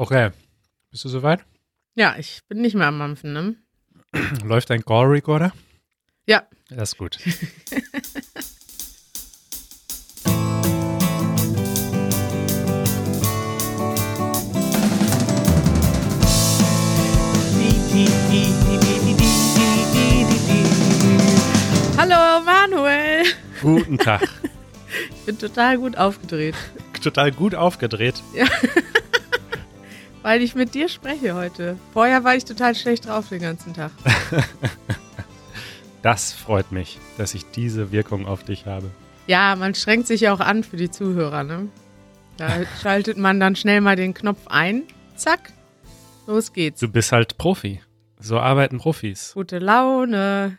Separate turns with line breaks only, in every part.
Okay. Bist du soweit?
Ja, ich bin nicht mehr am Mampfen, ne?
Läuft dein Call Recorder?
Ja.
Das ist gut.
Hallo Manuel.
Guten Tag.
Ich bin total gut aufgedreht,
Total gut aufgedreht.
Weil ich mit dir spreche heute. Vorher war ich total schlecht drauf den ganzen Tag.
Das freut mich, dass ich diese Wirkung auf dich habe.
Ja, man strengt sich ja auch an für die Zuhörer, ne? Da schaltet man dann schnell mal den Knopf ein. Zack. Los geht's.
Du bist halt Profi. So arbeiten Profis.
Gute Laune.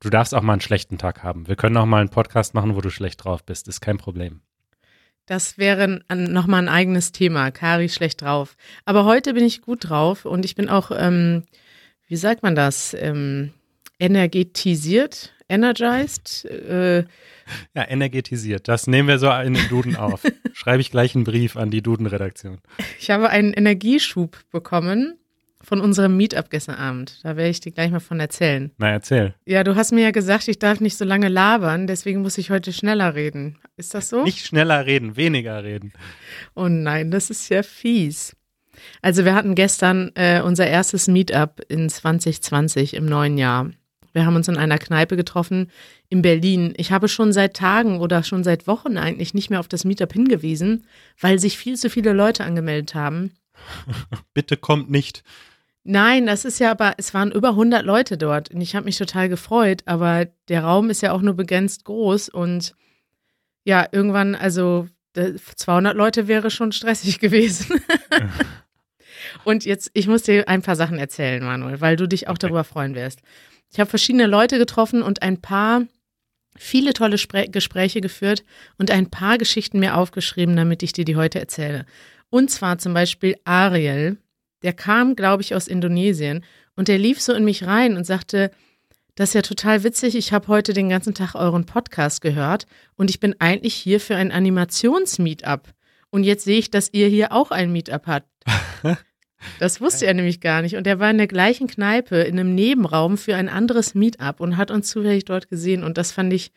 Du darfst auch mal einen schlechten Tag haben. Wir können auch mal einen Podcast machen, wo du schlecht drauf bist. Ist kein Problem.
Das wäre nochmal ein eigenes Thema. Kari schlecht drauf. Aber heute bin ich gut drauf und ich bin auch, ähm, wie sagt man das, ähm, energetisiert, energized. Äh,
Ja, energetisiert. Das nehmen wir so in den Duden auf. Schreibe ich gleich einen Brief an die Duden-Redaktion.
ich habe einen Energieschub bekommen von unserem Meetup gestern Abend. Da werde ich dir gleich mal von erzählen.
Na, erzähl.
Ja, du hast mir ja gesagt, ich darf nicht so lange labern, deswegen muss ich heute schneller reden. Ist das so?
Nicht schneller reden, weniger reden.
Oh nein, das ist ja fies. Also wir hatten gestern äh, unser erstes Meetup in 2020 im neuen Jahr. Wir haben uns in einer Kneipe getroffen in Berlin. Ich habe schon seit Tagen oder schon seit Wochen eigentlich nicht mehr auf das Meetup hingewiesen, weil sich viel zu viele Leute angemeldet haben.
Bitte kommt nicht.
Nein, das ist ja aber, es waren über 100 Leute dort und ich habe mich total gefreut, aber der Raum ist ja auch nur begrenzt groß und ja, irgendwann, also äh, 200 Leute wäre schon stressig gewesen. und jetzt, ich muss dir ein paar Sachen erzählen, Manuel, weil du dich auch darüber freuen wirst. Ich habe verschiedene Leute getroffen und ein paar, viele tolle Spre Gespräche geführt und ein paar Geschichten mir aufgeschrieben, damit ich dir die heute erzähle. Und zwar zum Beispiel Ariel, der kam, glaube ich, aus Indonesien und der lief so in mich rein und sagte, das ist ja total witzig, ich habe heute den ganzen Tag euren Podcast gehört und ich bin eigentlich hier für ein Animations-Meetup. Und jetzt sehe ich, dass ihr hier auch ein Meetup habt. Das wusste er nämlich gar nicht. Und er war in der gleichen Kneipe, in einem Nebenraum für ein anderes Meetup und hat uns zufällig dort gesehen. Und das fand ich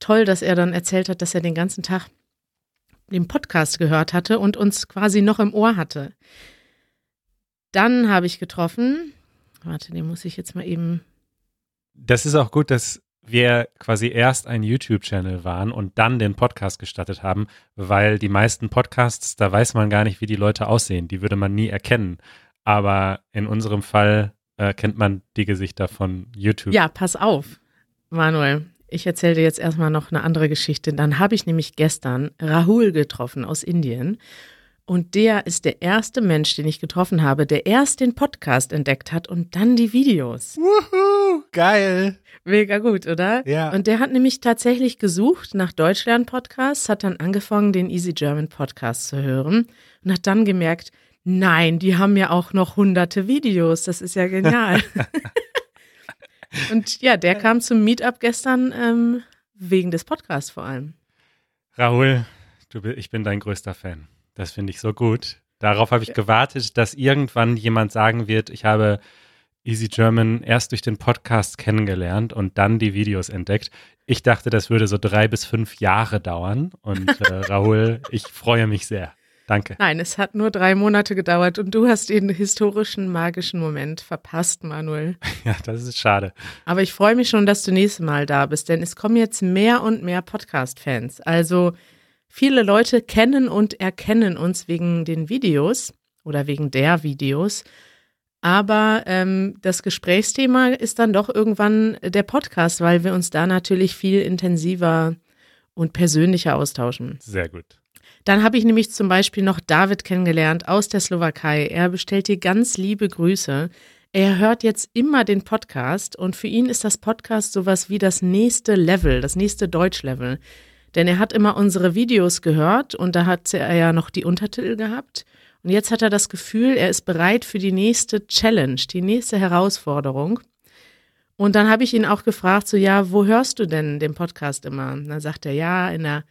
toll, dass er dann erzählt hat, dass er den ganzen Tag den Podcast gehört hatte und uns quasi noch im Ohr hatte. Dann habe ich getroffen, warte, den muss ich jetzt mal eben,
Das ist auch gut, dass wir quasi erst ein YouTube-Channel waren und dann den Podcast gestartet haben, weil die meisten Podcasts, da weiß man gar nicht, wie die Leute aussehen. Die würde man nie erkennen. Aber in unserem Fall äh, kennt man die Gesichter von YouTube.
ja, pass auf, Manuel. Ich erzähle dir jetzt erstmal noch eine andere Geschichte. Dann habe ich nämlich gestern Rahul getroffen aus Indien. Und der ist der erste Mensch, den ich getroffen habe, der erst den Podcast entdeckt hat und dann die Videos.
Wuhu, geil.
Mega gut, oder?
Ja.
Und der hat nämlich tatsächlich gesucht nach Deutschlern-Podcasts, hat dann angefangen, den Easy German Podcast zu hören und hat dann gemerkt, nein, die haben ja auch noch hunderte Videos. Das ist ja genial. und ja, der kam zum Meetup gestern ähm, wegen des Podcasts vor allem.
Rahul, du, ich bin dein größter Fan. Das finde ich so gut. Darauf habe ich gewartet, dass irgendwann jemand sagen wird, ich habe Easy German erst durch den Podcast kennengelernt und dann die Videos entdeckt. Ich dachte, das würde so drei bis fünf Jahre dauern. Und äh, Rahul, ich freue mich sehr. Danke.
Nein, es hat nur drei Monate gedauert und du hast den historischen, magischen Moment verpasst, Manuel.
Ja, das ist schade.
Aber ich freue mich schon, dass du nächstes Mal da bist, denn es kommen jetzt mehr und mehr Podcast-Fans. Also viele Leute kennen und erkennen uns wegen den Videos oder wegen der Videos. Aber ähm, das Gesprächsthema ist dann doch irgendwann der Podcast, weil wir uns da natürlich viel intensiver und persönlicher austauschen.
Sehr gut.
Dann habe ich nämlich zum Beispiel noch David kennengelernt aus der Slowakei. Er bestellt dir ganz liebe Grüße. Er hört jetzt immer den Podcast und für ihn ist das Podcast sowas wie das nächste Level, das nächste Deutschlevel. Denn er hat immer unsere Videos gehört und da hat er ja noch die Untertitel gehabt. Und jetzt hat er das Gefühl, er ist bereit für die nächste Challenge, die nächste Herausforderung. Und dann habe ich ihn auch gefragt, so ja, wo hörst du denn den Podcast immer? Und dann sagt er, ja, in der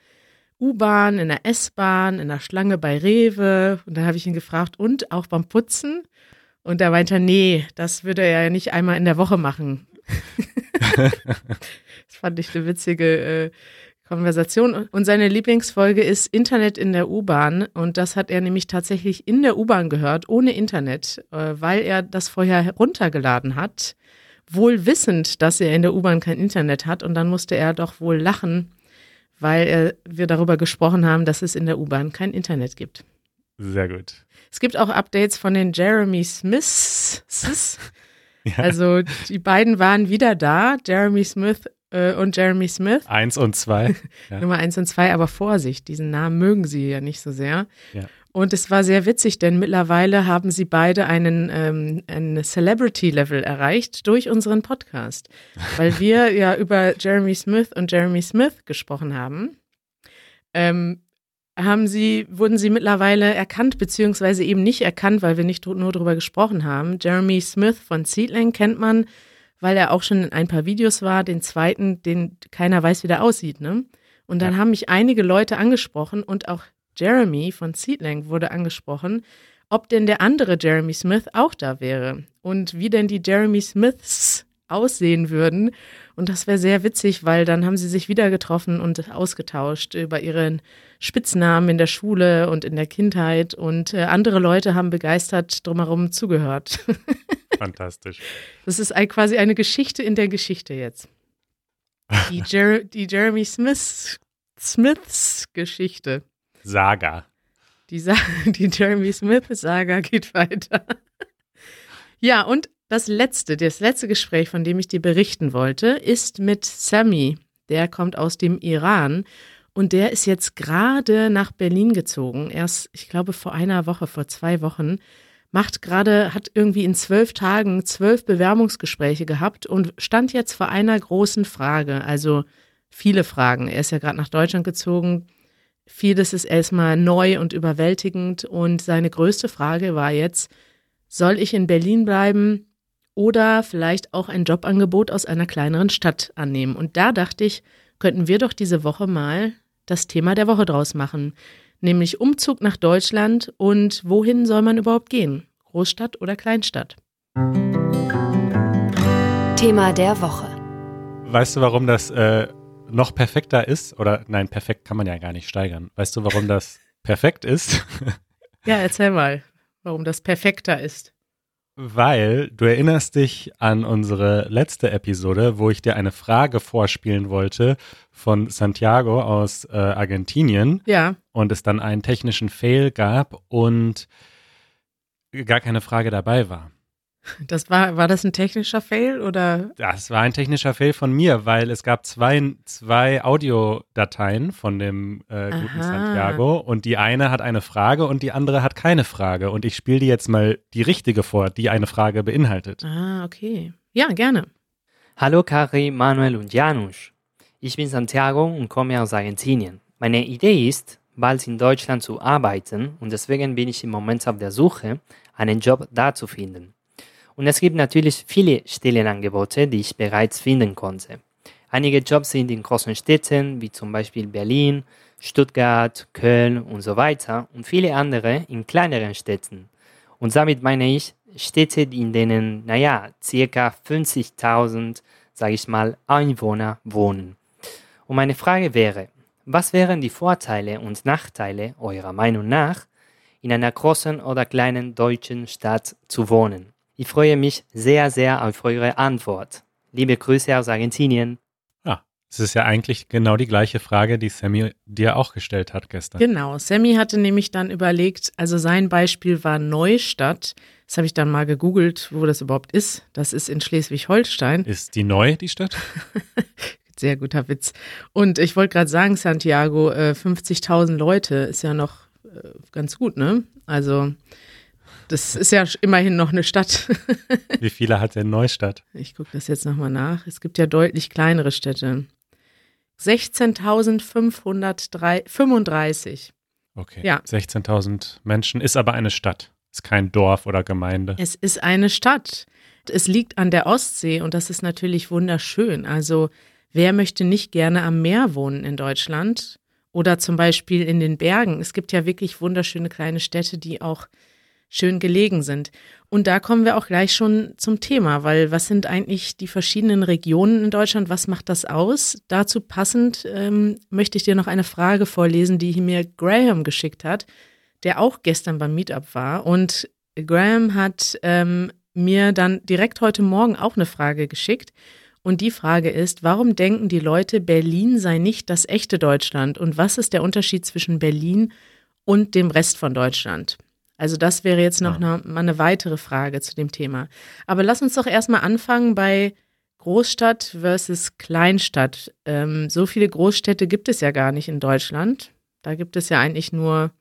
U-Bahn, in der S-Bahn, in der Schlange bei Rewe. Und da habe ich ihn gefragt, und auch beim Putzen? Und da meinte er, nee, das würde er ja nicht einmal in der Woche machen. das fand ich eine witzige äh, Konversation. Und seine Lieblingsfolge ist Internet in der U-Bahn. Und das hat er nämlich tatsächlich in der U-Bahn gehört, ohne Internet, äh, weil er das vorher heruntergeladen hat, wohl wissend, dass er in der U-Bahn kein Internet hat. Und dann musste er doch wohl lachen, weil er, wir darüber gesprochen haben, dass es in der U-Bahn kein Internet gibt.
Sehr gut.
Es gibt auch Updates von den Jeremy Smiths. ja. Also die beiden waren wieder da, Jeremy Smith äh, und Jeremy Smith.
Eins und zwei.
Ja. Nummer eins und zwei, aber Vorsicht, diesen Namen mögen sie ja nicht so sehr.
Ja.
Und es war sehr witzig, denn mittlerweile haben sie beide einen, ähm, einen Celebrity-Level erreicht durch unseren Podcast. Weil wir ja über Jeremy Smith und Jeremy Smith gesprochen haben. Ähm, haben sie, wurden sie mittlerweile erkannt, beziehungsweise eben nicht erkannt, weil wir nicht nur darüber gesprochen haben. Jeremy Smith von Seedling kennt man, weil er auch schon in ein paar Videos war. Den zweiten, den keiner weiß, wie der aussieht, ne? Und dann ja. haben mich einige Leute angesprochen und auch Jeremy von Seedling wurde angesprochen, ob denn der andere Jeremy Smith auch da wäre und wie denn die Jeremy Smiths aussehen würden. Und das wäre sehr witzig, weil dann haben sie sich wieder getroffen und ausgetauscht über ihren Spitznamen in der Schule und in der Kindheit. Und äh, andere Leute haben begeistert drumherum zugehört.
Fantastisch.
Das ist ein, quasi eine Geschichte in der Geschichte jetzt. Die, Jer die Jeremy Smiths, Smiths Geschichte.
Saga.
Die, Sa die Jeremy Smith-Saga geht weiter. ja, und das letzte, das letzte Gespräch, von dem ich dir berichten wollte, ist mit Sammy. Der kommt aus dem Iran und der ist jetzt gerade nach Berlin gezogen. Erst, ich glaube, vor einer Woche, vor zwei Wochen. Macht gerade, hat irgendwie in zwölf Tagen zwölf Bewerbungsgespräche gehabt und stand jetzt vor einer großen Frage. Also viele Fragen. Er ist ja gerade nach Deutschland gezogen Vieles ist erstmal neu und überwältigend und seine größte Frage war jetzt, soll ich in Berlin bleiben oder vielleicht auch ein Jobangebot aus einer kleineren Stadt annehmen? Und da dachte ich, könnten wir doch diese Woche mal das Thema der Woche draus machen, nämlich Umzug nach Deutschland und wohin soll man überhaupt gehen? Großstadt oder Kleinstadt?
Thema der Woche.
Weißt du, warum das äh, noch perfekter ist, oder nein, perfekt kann man ja gar nicht steigern. Weißt du, warum das perfekt ist?
Ja, erzähl mal, warum das perfekter ist.
Weil du erinnerst dich an unsere letzte Episode, wo ich dir eine Frage vorspielen wollte von Santiago aus äh, Argentinien.
Ja.
Und es dann einen technischen Fail gab und gar keine Frage dabei war.
Das war, war das ein technischer Fail oder?
Das war ein technischer Fail von mir, weil es gab zwei, zwei Audiodateien von dem äh, guten Santiago und die eine hat eine Frage und die andere hat keine Frage. Und ich spiele dir jetzt mal die richtige vor, die eine Frage beinhaltet.
Ah, okay. Ja, gerne.
Hallo Kari, Manuel und Janusz. Ich bin Santiago und komme aus Argentinien. Meine Idee ist, bald in Deutschland zu arbeiten und deswegen bin ich im Moment auf der Suche, einen Job da zu finden. Und es gibt natürlich viele Stellenangebote, die ich bereits finden konnte. Einige Jobs sind in großen Städten, wie zum Beispiel Berlin, Stuttgart, Köln und so weiter und viele andere in kleineren Städten. Und damit meine ich Städte, in denen, naja, circa 50.000, sage ich mal, Einwohner wohnen. Und meine Frage wäre, was wären die Vorteile und Nachteile eurer Meinung nach, in einer großen oder kleinen deutschen Stadt zu wohnen? Ich freue mich sehr, sehr auf eure Antwort. Liebe Grüße aus Argentinien.
Ja, es ist ja eigentlich genau die gleiche Frage, die Sammy dir auch gestellt hat gestern.
Genau, Sammy hatte nämlich dann überlegt, also sein Beispiel war Neustadt. Das habe ich dann mal gegoogelt, wo das überhaupt ist. Das ist in Schleswig-Holstein.
Ist die neu, die Stadt?
Sehr guter Witz. Und ich wollte gerade sagen, Santiago, äh, 50.000 Leute ist ja noch äh, ganz gut, ne? Also das ist ja immerhin noch eine Stadt.
Wie viele hat denn Neustadt?
Ich gucke das jetzt nochmal nach. Es gibt ja deutlich kleinere Städte. 16.535.
Okay. Ja. 16.000 Menschen ist aber eine Stadt. Ist kein Dorf oder Gemeinde.
Es ist eine Stadt. Es liegt an der Ostsee und das ist natürlich wunderschön. Also, wer möchte nicht gerne am Meer wohnen in Deutschland? oder zum Beispiel in den Bergen. Es gibt ja wirklich wunderschöne kleine Städte, die auch schön gelegen sind. Und da kommen wir auch gleich schon zum Thema, weil was sind eigentlich die verschiedenen Regionen in Deutschland? Was macht das aus? Dazu passend ähm, möchte ich dir noch eine Frage vorlesen, die mir Graham geschickt hat, der auch gestern beim Meetup war. Und Graham hat ähm, mir dann direkt heute Morgen auch eine Frage geschickt. Und die Frage ist, warum denken die Leute, Berlin sei nicht das echte Deutschland? Und was ist der Unterschied zwischen Berlin und dem Rest von Deutschland? Also das wäre jetzt noch ja. eine, mal eine weitere Frage zu dem Thema. Aber lass uns doch erstmal anfangen bei Großstadt versus Kleinstadt. Ähm, so viele Großstädte gibt es ja gar nicht in Deutschland. Da gibt es ja eigentlich nur,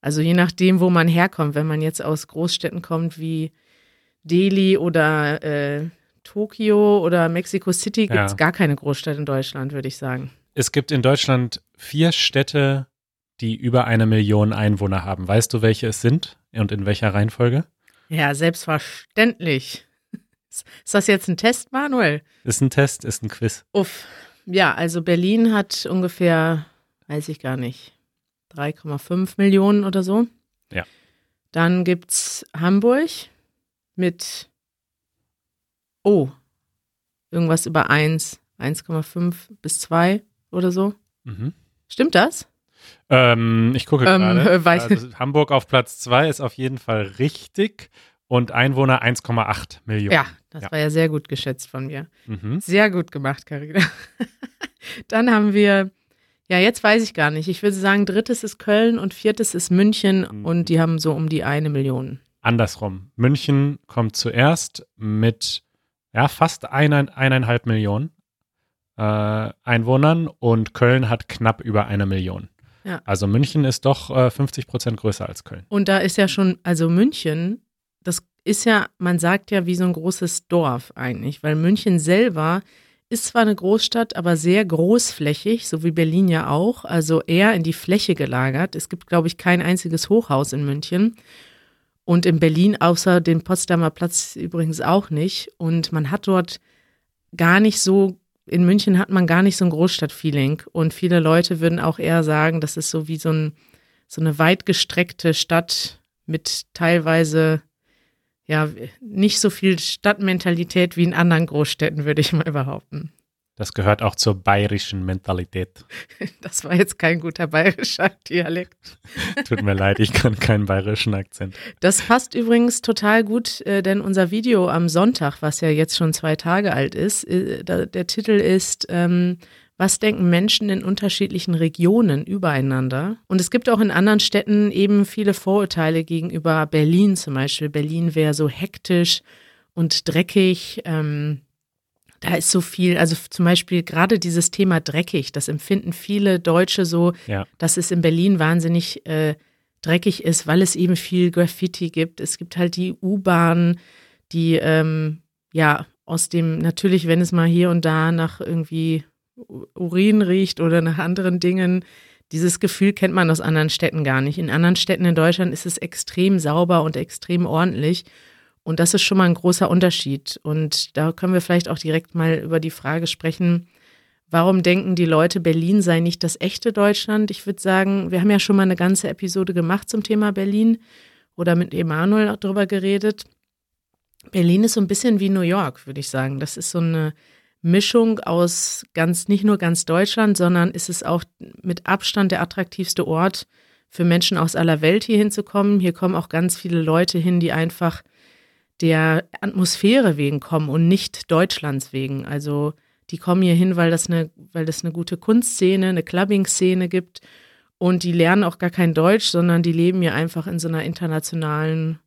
also je nachdem, wo man herkommt, wenn man jetzt aus Großstädten kommt wie Delhi oder äh, Tokio oder Mexico City, gibt es ja. gar keine Großstadt in Deutschland, würde ich sagen.
Es gibt in Deutschland vier Städte, die über eine Million Einwohner haben. Weißt du, welche es sind und in welcher Reihenfolge?
Ja, selbstverständlich. Ist das jetzt ein Test, Manuel?
Ist ein Test, ist ein Quiz.
Uff. Ja, also Berlin hat ungefähr, weiß ich gar nicht, 3,5 Millionen oder so.
Ja.
Dann gibt es Hamburg mit, oh, irgendwas über 1, 1,5 bis 2 oder so. Mhm. Stimmt das?
Ähm, ich gucke ähm, gerade. Also Hamburg auf Platz 2 ist auf jeden Fall richtig und Einwohner 1,8 Millionen.
Ja, das ja. war ja sehr gut geschätzt von mir. Mhm. Sehr gut gemacht, Karina. Dann haben wir, ja, jetzt weiß ich gar nicht. Ich würde sagen, drittes ist Köln und viertes ist München mhm. und die haben so um die eine Million.
Andersrum. München kommt zuerst mit ja, fast eine, eineinhalb Millionen äh, Einwohnern und Köln hat knapp über eine Million. Ja. Also München ist doch äh, 50 Prozent größer als Köln.
Und da ist ja schon, also München, das ist ja, man sagt ja wie so ein großes Dorf eigentlich, weil München selber ist zwar eine Großstadt, aber sehr großflächig, so wie Berlin ja auch, also eher in die Fläche gelagert. Es gibt, glaube ich, kein einziges Hochhaus in München. Und in Berlin außer dem Potsdamer Platz übrigens auch nicht. Und man hat dort gar nicht so in München hat man gar nicht so ein Großstadtfeeling und viele Leute würden auch eher sagen, das ist so wie so, ein, so eine weitgestreckte Stadt mit teilweise ja nicht so viel Stadtmentalität wie in anderen Großstädten, würde ich mal behaupten.
Das gehört auch zur bayerischen Mentalität.
Das war jetzt kein guter bayerischer Dialekt.
Tut mir leid, ich kann keinen bayerischen Akzent.
Das passt übrigens total gut, äh, denn unser Video am Sonntag, was ja jetzt schon zwei Tage alt ist, äh, der Titel ist ähm, was denken Menschen in unterschiedlichen Regionen übereinander? Und es gibt auch in anderen Städten eben viele Vorurteile gegenüber Berlin zum Beispiel. Berlin wäre so hektisch und dreckig. Ähm, da ist so viel, also zum Beispiel gerade dieses Thema dreckig, das empfinden viele Deutsche so, ja. dass es in Berlin wahnsinnig äh, dreckig ist, weil es eben viel Graffiti gibt. Es gibt halt die U-Bahn, die ähm, ja aus dem, natürlich, wenn es mal hier und da nach irgendwie Urin riecht oder nach anderen Dingen, dieses Gefühl kennt man aus anderen Städten gar nicht. In anderen Städten in Deutschland ist es extrem sauber und extrem ordentlich. Und das ist schon mal ein großer Unterschied. Und da können wir vielleicht auch direkt mal über die Frage sprechen, warum denken die Leute, Berlin sei nicht das echte Deutschland? Ich würde sagen, wir haben ja schon mal eine ganze Episode gemacht zum Thema Berlin oder mit Emanuel auch drüber geredet. Berlin ist so ein bisschen wie New York, würde ich sagen. Das ist so eine Mischung aus ganz, nicht nur ganz Deutschland, sondern ist es auch mit Abstand der attraktivste Ort für Menschen aus aller Welt hier hinzukommen. Hier kommen auch ganz viele Leute hin, die einfach der Atmosphäre wegen kommen und nicht Deutschlands wegen. Also die kommen hier hin, weil das eine, weil das eine gute Kunstszene, eine Clubbing-Szene gibt. Und die lernen auch gar kein Deutsch, sondern die leben hier einfach in so einer internationalen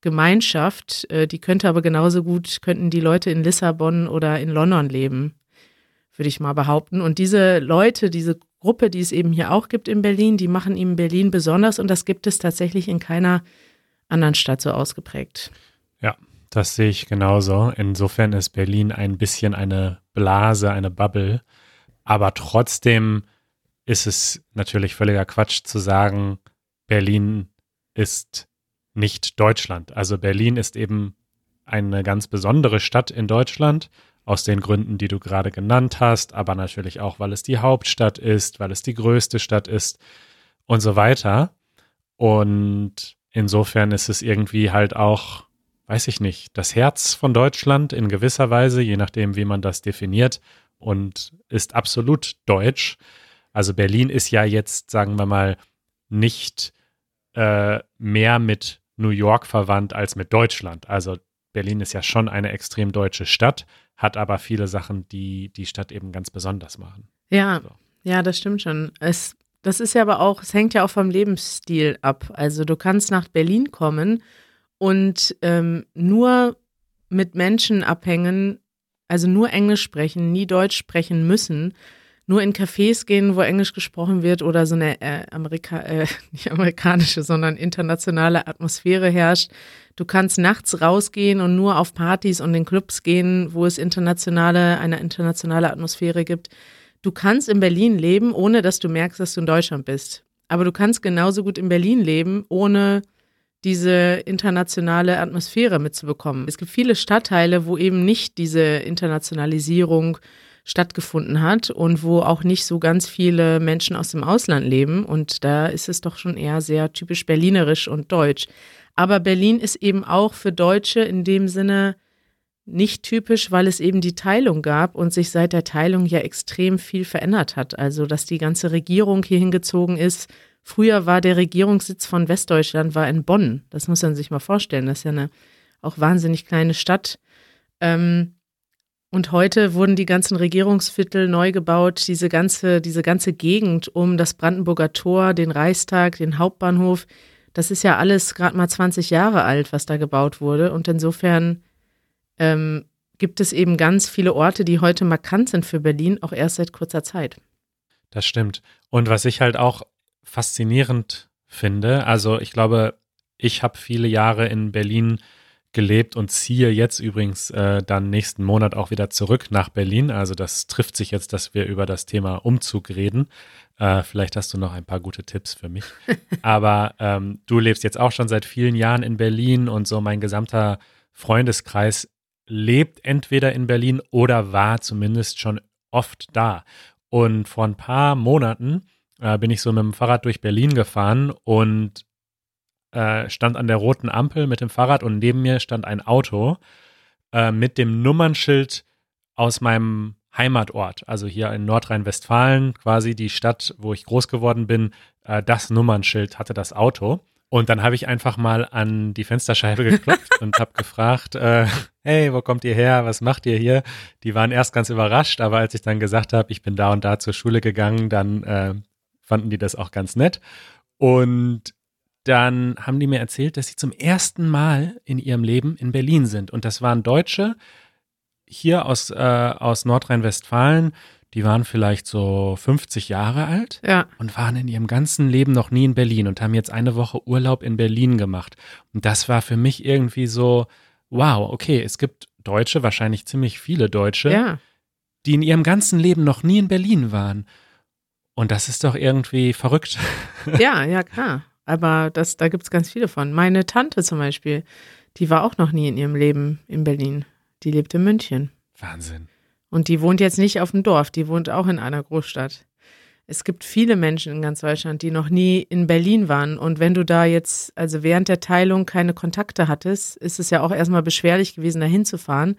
Gemeinschaft. Äh, die könnte aber genauso gut, könnten die Leute in Lissabon oder in London leben, würde ich mal behaupten. Und diese Leute, diese Gruppe, die es eben hier auch gibt in Berlin, die machen eben Berlin besonders und das gibt es tatsächlich in keiner anderen Stadt so ausgeprägt.
Ja, das sehe ich genauso. Insofern ist Berlin ein bisschen eine Blase, eine Bubble. Aber trotzdem ist es natürlich völliger Quatsch zu sagen, Berlin ist nicht Deutschland. Also Berlin ist eben eine ganz besondere Stadt in Deutschland, aus den Gründen, die du gerade genannt hast, aber natürlich auch, weil es die Hauptstadt ist, weil es die größte Stadt ist und so weiter. Und insofern ist es irgendwie halt auch, weiß ich nicht, das Herz von Deutschland in gewisser Weise, je nachdem, wie man das definiert und ist absolut deutsch. Also Berlin ist ja jetzt, sagen wir mal, nicht äh, mehr mit New York verwandt als mit Deutschland. Also Berlin ist ja schon eine extrem deutsche Stadt, hat aber viele Sachen, die die Stadt eben ganz besonders machen.
Ja, so. ja, das stimmt schon. Es, das ist ja aber auch, es hängt ja auch vom Lebensstil ab. Also du kannst nach Berlin kommen und ähm, nur mit Menschen abhängen, also nur Englisch sprechen, nie Deutsch sprechen müssen, nur in Cafés gehen, wo Englisch gesprochen wird oder so eine äh, Amerika äh, nicht amerikanische, sondern internationale Atmosphäre herrscht. Du kannst nachts rausgehen und nur auf Partys und in Clubs gehen, wo es internationale, eine internationale Atmosphäre gibt. Du kannst in Berlin leben, ohne dass du merkst, dass du in Deutschland bist. Aber du kannst genauso gut in Berlin leben, ohne diese internationale Atmosphäre mitzubekommen. Es gibt viele Stadtteile, wo eben nicht diese Internationalisierung stattgefunden hat und wo auch nicht so ganz viele Menschen aus dem Ausland leben. Und da ist es doch schon eher sehr typisch berlinerisch und deutsch. Aber Berlin ist eben auch für Deutsche in dem Sinne nicht typisch, weil es eben die Teilung gab und sich seit der Teilung ja extrem viel verändert hat. Also, dass die ganze Regierung hier hingezogen ist. Früher war der Regierungssitz von Westdeutschland war in Bonn. Das muss man sich mal vorstellen. Das ist ja eine auch wahnsinnig kleine Stadt. Ähm, und heute wurden die ganzen Regierungsviertel neu gebaut, diese ganze, diese ganze Gegend um das Brandenburger Tor, den Reichstag, den Hauptbahnhof. Das ist ja alles gerade mal 20 Jahre alt, was da gebaut wurde. Und insofern ähm, gibt es eben ganz viele Orte, die heute markant sind für Berlin, auch erst seit kurzer Zeit.
Das stimmt. Und was ich halt auch faszinierend finde, also ich glaube, ich habe viele Jahre in Berlin gelebt und ziehe jetzt übrigens äh, dann nächsten Monat auch wieder zurück nach Berlin. Also das trifft sich jetzt, dass wir über das Thema Umzug reden. Äh, vielleicht hast du noch ein paar gute Tipps für mich. Aber ähm, du lebst jetzt auch schon seit vielen Jahren in Berlin und so mein gesamter Freundeskreis lebt entweder in Berlin oder war zumindest schon oft da. Und vor ein paar Monaten äh, bin ich so mit dem Fahrrad durch Berlin gefahren und äh, stand an der roten Ampel mit dem Fahrrad und neben mir stand ein Auto äh, mit dem Nummernschild aus meinem Heimatort, also hier in Nordrhein-Westfalen, quasi die Stadt, wo ich groß geworden bin, äh, das Nummernschild hatte das Auto. Und dann habe ich einfach mal an die Fensterscheibe geklopft und habe gefragt, äh, hey, wo kommt ihr her? Was macht ihr hier? Die waren erst ganz überrascht, aber als ich dann gesagt habe, ich bin da und da zur Schule gegangen, dann äh, fanden die das auch ganz nett. Und dann haben die mir erzählt, dass sie zum ersten Mal in ihrem Leben in Berlin sind. Und das waren Deutsche hier aus, äh, aus Nordrhein-Westfalen. Die waren vielleicht so 50 Jahre alt
ja.
und waren in ihrem ganzen Leben noch nie in Berlin und haben jetzt eine Woche Urlaub in Berlin gemacht. Und das war für mich irgendwie so, wow, okay, es gibt Deutsche, wahrscheinlich ziemlich viele Deutsche,
ja.
die in ihrem ganzen Leben noch nie in Berlin waren. Und das ist doch irgendwie verrückt.
Ja, ja, klar. Aber das, da gibt es ganz viele von. Meine Tante zum Beispiel, die war auch noch nie in ihrem Leben in Berlin. Die lebt in München.
Wahnsinn.
Und die wohnt jetzt nicht auf dem Dorf, die wohnt auch in einer Großstadt. Es gibt viele Menschen in ganz Deutschland, die noch nie in Berlin waren. Und wenn du da jetzt, also während der Teilung keine Kontakte hattest, ist es ja auch erstmal beschwerlich gewesen, da hinzufahren.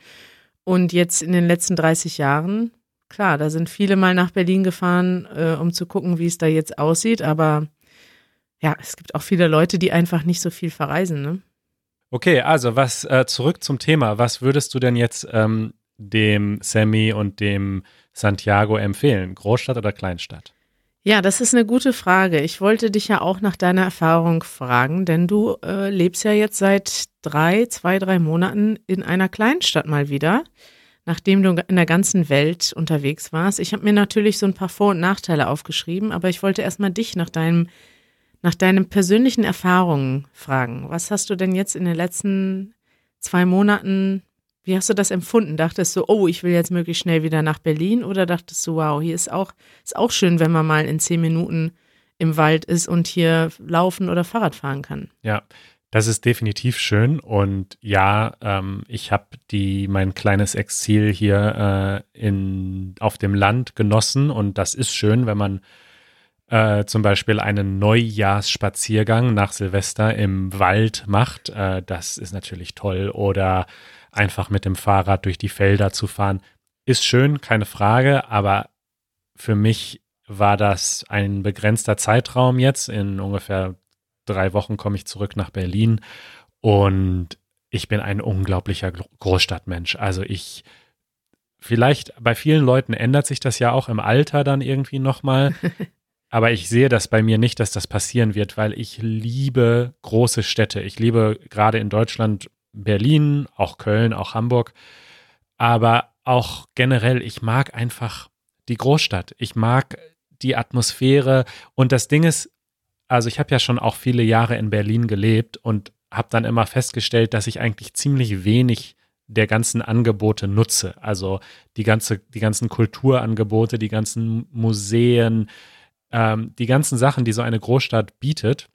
Und jetzt in den letzten 30 Jahren, klar, da sind viele mal nach Berlin gefahren, äh, um zu gucken, wie es da jetzt aussieht. Aber ja, es gibt auch viele Leute, die einfach nicht so viel verreisen. Ne?
Okay, also was äh, zurück zum Thema. Was würdest du denn jetzt ähm, dem Sammy und dem Santiago empfehlen? Großstadt oder Kleinstadt?
Ja, das ist eine gute Frage. Ich wollte dich ja auch nach deiner Erfahrung fragen, denn du äh, lebst ja jetzt seit drei, zwei, drei Monaten in einer Kleinstadt mal wieder, nachdem du in der ganzen Welt unterwegs warst. Ich habe mir natürlich so ein paar Vor- und Nachteile aufgeschrieben, aber ich wollte erstmal dich nach deinem nach deinen persönlichen Erfahrungen fragen. Was hast du denn jetzt in den letzten zwei Monaten, wie hast du das empfunden? Dachtest du, oh, ich will jetzt möglichst schnell wieder nach Berlin oder dachtest du, wow, hier ist auch, ist auch schön, wenn man mal in zehn Minuten im Wald ist und hier laufen oder Fahrrad fahren kann?
Ja, Das ist definitiv schön und ja, ähm, ich habe die mein kleines Exil hier äh, in auf dem Land genossen und das ist schön, wenn man äh, zum Beispiel einen Neujahrsspaziergang nach Silvester im Wald macht. Äh, das ist natürlich toll oder einfach mit dem Fahrrad durch die Felder zu fahren, ist schön, keine Frage, aber für mich war das ein begrenzter Zeitraum jetzt. In ungefähr drei Wochen komme ich zurück nach Berlin und ich bin ein unglaublicher Großstadtmensch. Also ich, vielleicht bei vielen Leuten ändert sich das ja auch im Alter dann irgendwie nochmal. Aber ich sehe das bei mir nicht, dass das passieren wird, weil ich liebe große Städte. Ich liebe gerade in Deutschland Berlin, auch Köln, auch Hamburg. Aber auch generell, ich mag einfach die Großstadt. Ich mag die Atmosphäre. Und das Ding ist, also ich habe ja schon auch viele Jahre in Berlin gelebt und habe dann immer festgestellt, dass ich eigentlich ziemlich wenig der ganzen Angebote nutze. Also die ganze, die ganzen Kulturangebote, die ganzen Museen, ähm, die ganzen Sachen, die so eine Großstadt bietet,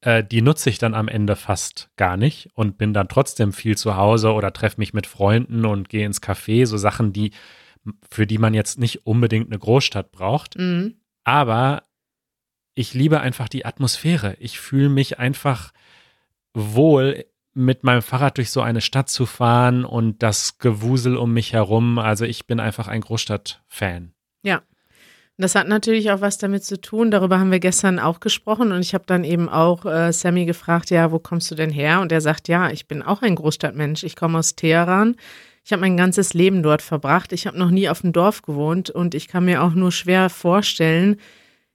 äh, die nutze ich dann am Ende fast gar nicht und bin dann trotzdem viel zu Hause oder treffe mich mit Freunden und gehe ins Café, so Sachen, die, für die man jetzt nicht unbedingt eine Großstadt braucht. Mhm. Aber ich liebe einfach die Atmosphäre. Ich fühle mich einfach wohl, mit meinem Fahrrad durch so eine Stadt zu fahren und das Gewusel um mich herum. Also ich bin einfach ein Großstadt-Fan.
Ja. Das hat natürlich auch was damit zu tun. Darüber haben wir gestern auch gesprochen und ich habe dann eben auch äh, Sammy gefragt, ja, wo kommst du denn her? Und er sagt, ja, ich bin auch ein Großstadtmensch. Ich komme aus Teheran. Ich habe mein ganzes Leben dort verbracht. Ich habe noch nie auf dem Dorf gewohnt und ich kann mir auch nur schwer vorstellen,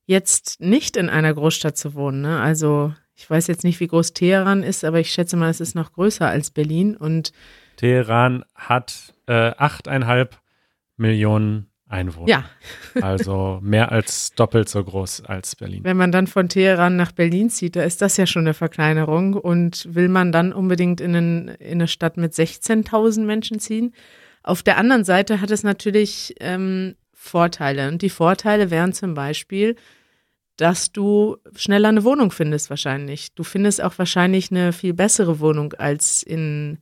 jetzt nicht in einer Großstadt zu wohnen. Ne? Also ich weiß jetzt nicht, wie groß Teheran ist, aber ich schätze mal, es ist noch größer als Berlin. Und
Teheran hat äh, achteinhalb Millionen Einwohner.
Ja.
also mehr als doppelt so groß als Berlin.
Wenn man dann von Teheran nach Berlin zieht, da ist das ja schon eine Verkleinerung. Und will man dann unbedingt in, einen, in eine Stadt mit 16.000 Menschen ziehen? Auf der anderen Seite hat es natürlich ähm, Vorteile. Und die Vorteile wären zum Beispiel, dass du schneller eine Wohnung findest wahrscheinlich. Du findest auch wahrscheinlich eine viel bessere Wohnung als in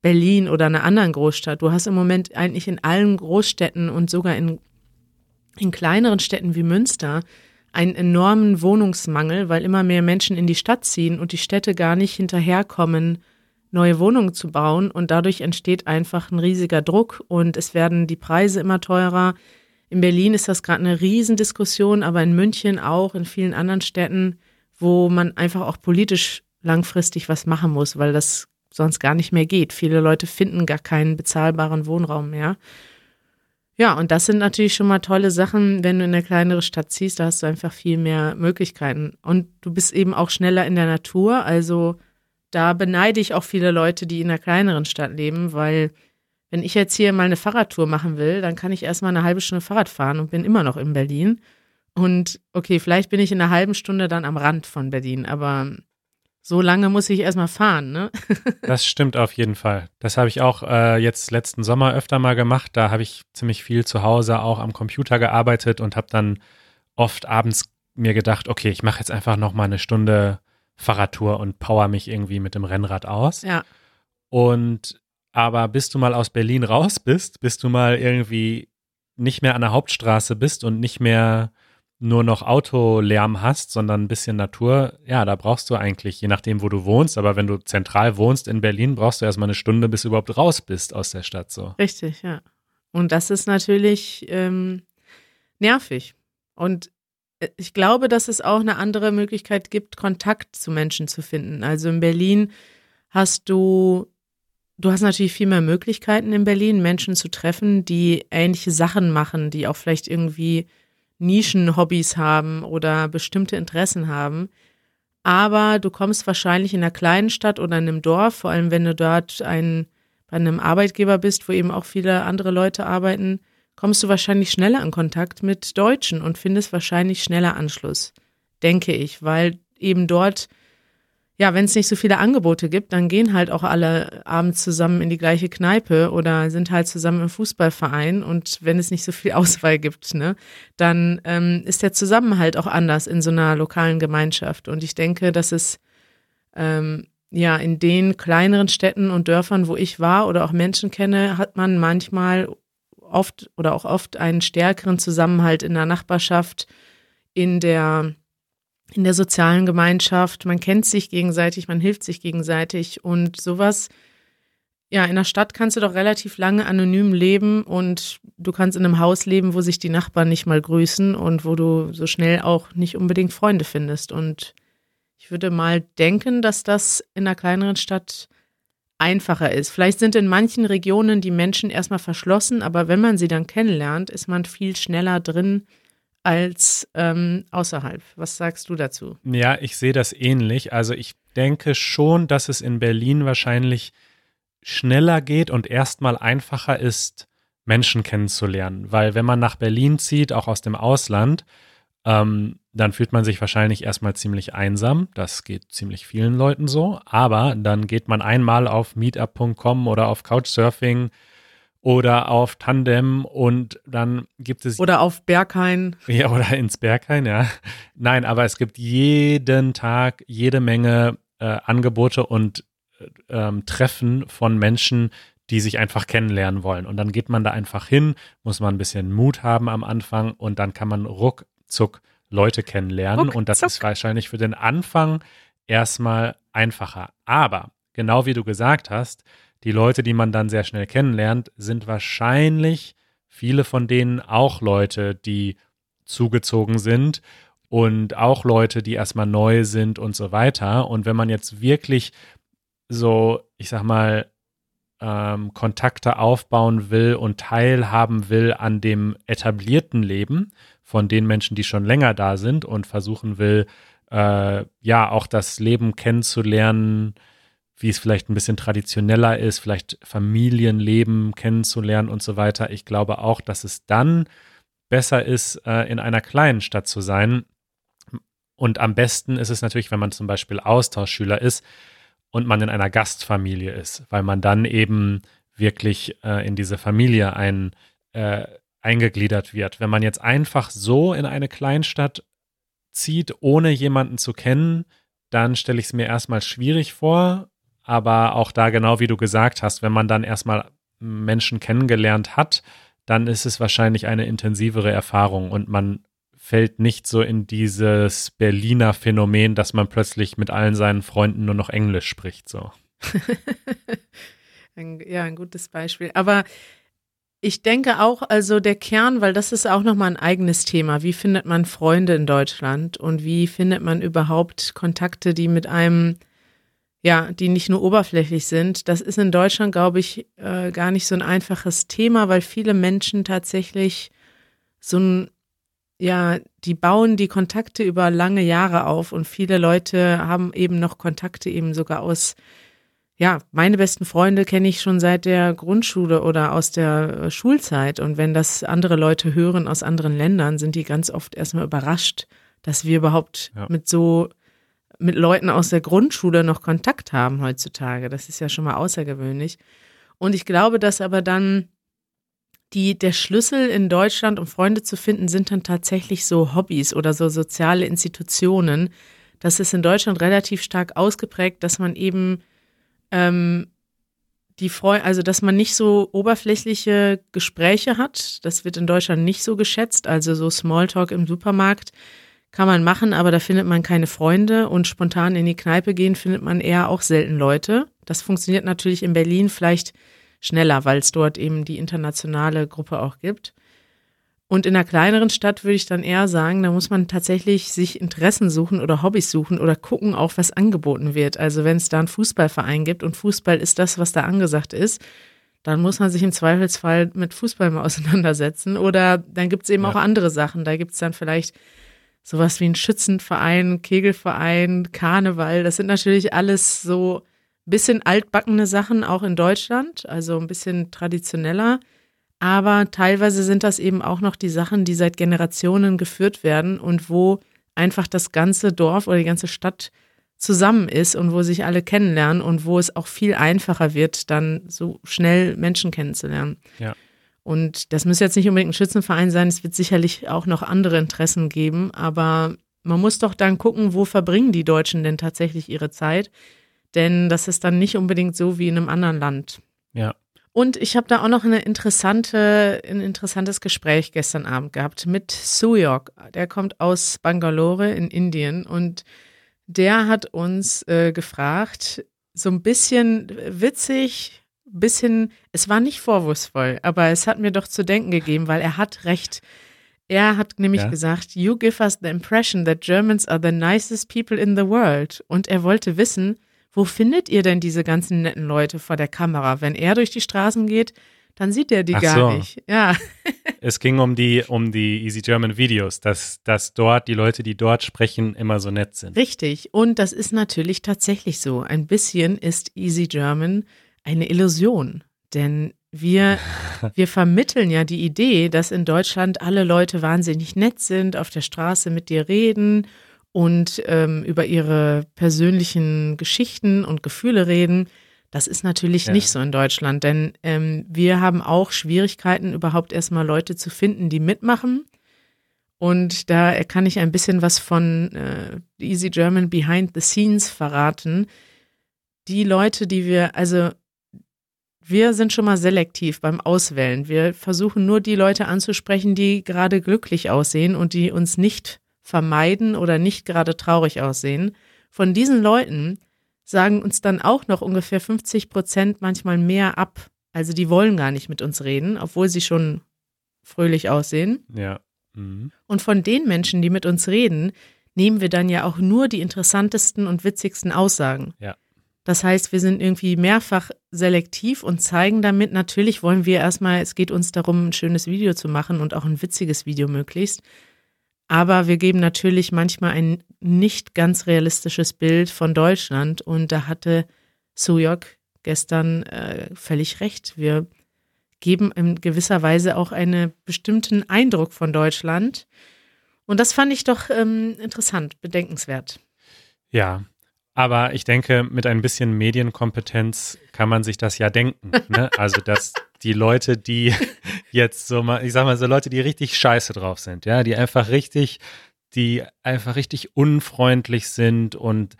Berlin oder einer anderen Großstadt. Du hast im Moment eigentlich in allen Großstädten und sogar in, in kleineren Städten wie Münster einen enormen Wohnungsmangel, weil immer mehr Menschen in die Stadt ziehen und die Städte gar nicht hinterherkommen, neue Wohnungen zu bauen. Und dadurch entsteht einfach ein riesiger Druck und es werden die Preise immer teurer. In Berlin ist das gerade eine Riesendiskussion, aber in München auch, in vielen anderen Städten, wo man einfach auch politisch langfristig was machen muss, weil das sonst gar nicht mehr geht. Viele Leute finden gar keinen bezahlbaren Wohnraum mehr. Ja, und das sind natürlich schon mal tolle Sachen, wenn du in eine kleinere Stadt ziehst, da hast du einfach viel mehr Möglichkeiten. Und du bist eben auch schneller in der Natur. Also da beneide ich auch viele Leute, die in einer kleineren Stadt leben, weil wenn ich jetzt hier mal eine Fahrradtour machen will, dann kann ich erstmal eine halbe Stunde Fahrrad fahren und bin immer noch in Berlin. Und okay, vielleicht bin ich in einer halben Stunde dann am Rand von Berlin, aber so lange muss ich erstmal fahren, ne?
das stimmt auf jeden Fall. Das habe ich auch äh, jetzt letzten Sommer öfter mal gemacht. Da habe ich ziemlich viel zu Hause auch am Computer gearbeitet und habe dann oft abends mir gedacht, okay, ich mache jetzt einfach noch mal eine Stunde Fahrradtour und power mich irgendwie mit dem Rennrad aus.
Ja.
Und aber bis du mal aus Berlin raus bist, bis du mal irgendwie nicht mehr an der Hauptstraße bist und nicht mehr nur noch Autolärm hast, sondern ein bisschen Natur, ja, da brauchst du eigentlich, je nachdem, wo du wohnst, aber wenn du zentral wohnst in Berlin, brauchst du erstmal eine Stunde, bis du überhaupt raus bist aus der Stadt. So.
Richtig, ja. Und das ist natürlich ähm, nervig. Und äh, ich glaube, dass es auch eine andere Möglichkeit gibt, Kontakt zu Menschen zu finden. Also in Berlin hast du Du hast natürlich viel mehr Möglichkeiten in Berlin, Menschen zu treffen, die ähnliche Sachen machen, die auch vielleicht irgendwie Nischenhobbys haben oder bestimmte Interessen haben. Aber du kommst wahrscheinlich in einer kleinen Stadt oder in einem Dorf, vor allem wenn du dort ein, bei einem Arbeitgeber bist, wo eben auch viele andere Leute arbeiten, kommst du wahrscheinlich schneller in Kontakt mit Deutschen und findest wahrscheinlich schneller Anschluss, denke ich, weil eben dort ja, wenn es nicht so viele Angebote gibt, dann gehen halt auch alle abends zusammen in die gleiche Kneipe oder sind halt zusammen im Fußballverein. Und wenn es nicht so viel Auswahl gibt, ne, dann ähm, ist der Zusammenhalt auch anders in so einer lokalen Gemeinschaft. Und ich denke, dass es ähm, ja, in den kleineren Städten und Dörfern, wo ich war oder auch Menschen kenne, hat man manchmal oft oder auch oft einen stärkeren Zusammenhalt in der Nachbarschaft, in der, in der sozialen Gemeinschaft. Man kennt sich gegenseitig, man hilft sich gegenseitig und sowas. Ja, in der Stadt kannst du doch relativ lange anonym leben und du kannst in einem Haus leben, wo sich die Nachbarn nicht mal grüßen und wo du so schnell auch nicht unbedingt Freunde findest. Und ich würde mal denken, dass das in einer kleineren Stadt einfacher ist. Vielleicht sind in manchen Regionen die Menschen erstmal verschlossen, aber wenn man sie dann kennenlernt, ist man viel schneller drin als ähm, außerhalb. Was sagst du dazu?
Ja, ich sehe das ähnlich. Also ich denke schon, dass es in Berlin wahrscheinlich schneller geht und erstmal einfacher ist, Menschen kennenzulernen. Weil wenn man nach Berlin zieht, auch aus dem Ausland, ähm, dann fühlt man sich wahrscheinlich erstmal ziemlich einsam. Das geht ziemlich vielen Leuten so. Aber dann geht man einmal auf meetup.com oder auf Couchsurfing oder auf Tandem und dann gibt es.
Oder auf Berghain.
Ja, oder ins Berghain, ja. Nein, aber es gibt jeden Tag jede Menge äh, Angebote und äh, ähm, Treffen von Menschen, die sich einfach kennenlernen wollen. Und dann geht man da einfach hin, muss man ein bisschen Mut haben am Anfang und dann kann man ruckzuck Leute kennenlernen. Ruck, und das zuck. ist wahrscheinlich für den Anfang erstmal einfacher. Aber genau wie du gesagt hast, die Leute, die man dann sehr schnell kennenlernt, sind wahrscheinlich viele von denen auch Leute, die zugezogen sind und auch Leute, die erstmal neu sind und so weiter. Und wenn man jetzt wirklich so, ich sag mal, ähm, Kontakte aufbauen will und teilhaben will an dem etablierten Leben, von den Menschen, die schon länger da sind und versuchen will, äh, ja, auch das Leben kennenzulernen, wie es vielleicht ein bisschen traditioneller ist, vielleicht Familienleben kennenzulernen und so weiter. Ich glaube auch, dass es dann besser ist, äh, in einer kleinen Stadt zu sein. Und am besten ist es natürlich, wenn man zum Beispiel Austauschschüler ist und man in einer Gastfamilie ist, weil man dann eben wirklich äh, in diese Familie ein, äh, eingegliedert wird. Wenn man jetzt einfach so in eine Kleinstadt zieht, ohne jemanden zu kennen, dann stelle ich es mir erstmal schwierig vor. Aber auch da, genau wie du gesagt hast, wenn man dann erstmal Menschen kennengelernt hat, dann ist es wahrscheinlich eine intensivere Erfahrung und man fällt nicht so in dieses Berliner Phänomen, dass man plötzlich mit allen seinen Freunden nur noch Englisch spricht. So.
ein, ja, ein gutes Beispiel. Aber ich denke auch, also der Kern, weil das ist auch nochmal ein eigenes Thema. Wie findet man Freunde in Deutschland und wie findet man überhaupt Kontakte, die mit einem, ja, die nicht nur oberflächlich sind? Das ist in Deutschland, glaube ich, äh, gar nicht so ein einfaches Thema, weil viele Menschen tatsächlich so ein, ja, die bauen die Kontakte über lange Jahre auf und viele Leute haben eben noch Kontakte eben sogar aus ja, meine besten Freunde kenne ich schon seit der Grundschule oder aus der äh, Schulzeit. Und wenn das andere Leute hören aus anderen Ländern, sind die ganz oft erstmal überrascht, dass wir überhaupt ja. mit so, mit Leuten aus der Grundschule noch Kontakt haben heutzutage. Das ist ja schon mal außergewöhnlich. Und ich glaube, dass aber dann die, der Schlüssel in Deutschland, um Freunde zu finden, sind dann tatsächlich so Hobbys oder so soziale Institutionen. Das ist in Deutschland relativ stark ausgeprägt, dass man eben ähm, die Freude, also dass man nicht so oberflächliche Gespräche hat. Das wird in Deutschland nicht so geschätzt. Also so Smalltalk im Supermarkt kann man machen, aber da findet man keine Freunde und spontan in die Kneipe gehen findet man eher auch selten Leute. Das funktioniert natürlich in Berlin vielleicht schneller, weil es dort eben die internationale Gruppe auch gibt. Und in einer kleineren Stadt würde ich dann eher sagen, da muss man tatsächlich sich Interessen suchen oder Hobbys suchen oder gucken auch, was angeboten wird. Also wenn es da einen Fußballverein gibt und Fußball ist das, was da angesagt ist, dann muss man sich im Zweifelsfall mit Fußball mal auseinandersetzen. Oder dann gibt es eben ja. auch andere Sachen. Da gibt es dann vielleicht sowas wie einen Schützenverein, Kegelverein, Karneval. Das sind natürlich alles so ein bisschen altbackene Sachen, auch in Deutschland, also ein bisschen traditioneller. Aber teilweise sind das eben auch noch die Sachen, die seit Generationen geführt werden und wo einfach das ganze Dorf oder die ganze Stadt zusammen ist und wo sich alle kennenlernen und wo es auch viel einfacher wird, dann so schnell Menschen kennenzulernen.
Ja.
Und das muss jetzt nicht unbedingt ein Schützenverein sein, es wird sicherlich auch noch andere Interessen geben, aber man muss doch dann gucken, wo verbringen die Deutschen denn tatsächlich ihre Zeit. denn das ist dann nicht unbedingt so wie in einem anderen Land.
Ja.
Und ich habe da auch noch eine interessante, ein interessantes Gespräch gestern Abend gehabt mit Suyok. Der kommt aus Bangalore in Indien und der hat uns äh, gefragt, so ein bisschen witzig, bisschen, es war nicht vorwurfsvoll, aber es hat mir doch zu denken gegeben, weil er hat recht. Er hat nämlich
Ja.
gesagt, you give us the impression that Germans are the nicest people in the world. Und er wollte wissen, wo findet ihr denn diese ganzen netten Leute vor der Kamera? Wenn er durch die Straßen geht, dann sieht er die
Ach
gar
so.
nicht. Ja,
Es ging um die, um die Easy German Videos, dass, dass dort die Leute, die dort sprechen, immer so nett sind.
richtig. Und das ist natürlich tatsächlich so. Ein bisschen ist Easy German eine Illusion. Denn wir, wir vermitteln ja die Idee, dass in Deutschland alle Leute wahnsinnig nett sind, auf der Straße mit dir reden und ähm, über ihre persönlichen Geschichten und Gefühle reden. Das ist natürlich
Ja.
nicht so in Deutschland, denn ähm, wir haben auch Schwierigkeiten, überhaupt erstmal Leute zu finden, die mitmachen. Und da kann ich ein bisschen was von äh, Easy German Behind the Scenes verraten. Die Leute, die wir, also wir sind schon mal selektiv beim Auswählen. Wir versuchen nur die Leute anzusprechen, die gerade glücklich aussehen und die uns nicht vermeiden oder nicht gerade traurig aussehen. Von diesen Leuten sagen uns dann auch noch ungefähr 50 Prozent manchmal mehr ab. Also die wollen gar nicht mit uns reden, obwohl sie schon fröhlich aussehen.
Ja. Mhm.
Und von den Menschen, die mit uns reden, nehmen wir dann ja auch nur die interessantesten und witzigsten Aussagen.
Ja.
Das heißt, wir sind irgendwie mehrfach selektiv und zeigen damit, natürlich wollen wir erstmal, es geht uns darum, ein schönes Video zu machen und auch ein witziges Video möglichst. Aber wir geben natürlich manchmal ein nicht ganz realistisches Bild von Deutschland und da hatte Suyok gestern äh, völlig recht. Wir geben in gewisser Weise auch einen bestimmten Eindruck von Deutschland. Und das fand ich doch ähm, interessant, bedenkenswert.
Ja. Aber ich denke, mit ein bisschen Medienkompetenz kann man sich das ja denken. Ne? Also, dass die Leute, die jetzt so mal, ich sag mal, so Leute, die richtig scheiße drauf sind, ja, die einfach richtig, die einfach richtig unfreundlich sind und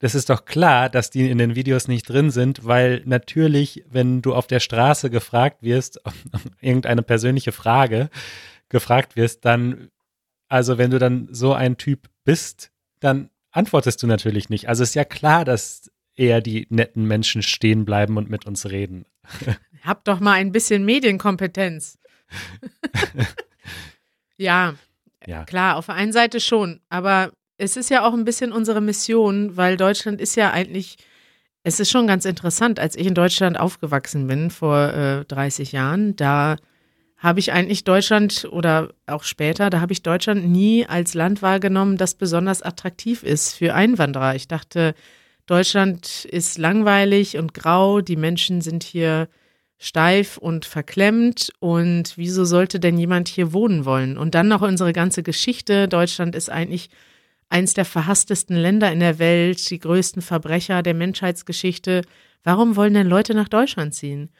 das ist doch klar, dass die in den Videos nicht drin sind, weil natürlich, wenn du auf der Straße gefragt wirst, irgendeine persönliche Frage gefragt wirst, dann, also wenn du dann so ein Typ bist, dann antwortest du natürlich nicht. Also ist ja klar, dass eher die netten Menschen stehen bleiben und mit uns reden.
Hab doch mal ein bisschen Medienkompetenz. ja,
Ja.
klar, auf der einen Seite schon, aber es ist ja auch ein bisschen unsere Mission, weil Deutschland ist ja eigentlich, es ist schon ganz interessant, als ich in Deutschland aufgewachsen bin vor äh, 30 Jahren, da habe ich eigentlich Deutschland oder auch später, da habe ich Deutschland nie als Land wahrgenommen, das besonders attraktiv ist für Einwanderer. Ich dachte, Deutschland ist langweilig und grau, die Menschen sind hier steif und verklemmt und wieso sollte denn jemand hier wohnen wollen? Und dann noch unsere ganze Geschichte. Deutschland ist eigentlich eins der verhasstesten Länder in der Welt, die größten Verbrecher der Menschheitsgeschichte. Warum wollen denn Leute nach Deutschland ziehen?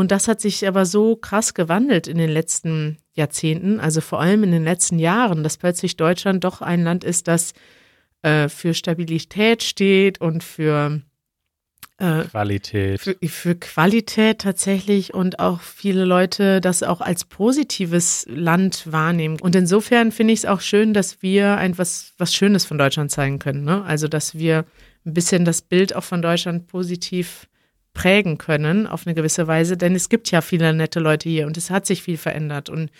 Und das hat sich aber so krass gewandelt in den letzten Jahrzehnten, also vor allem in den letzten Jahren, dass plötzlich Deutschland doch ein Land ist, das äh, für Stabilität steht und für, äh,
Qualität.
für, für Qualität tatsächlich und auch viele Leute das auch als positives Land wahrnehmen. Und insofern finde ich es auch schön, dass wir ein was, was Schönes von Deutschland zeigen können. Ne? Also, dass wir ein bisschen das Bild auch von Deutschland positiv prägen können auf eine gewisse Weise, denn es gibt ja viele nette Leute hier und es hat sich viel verändert und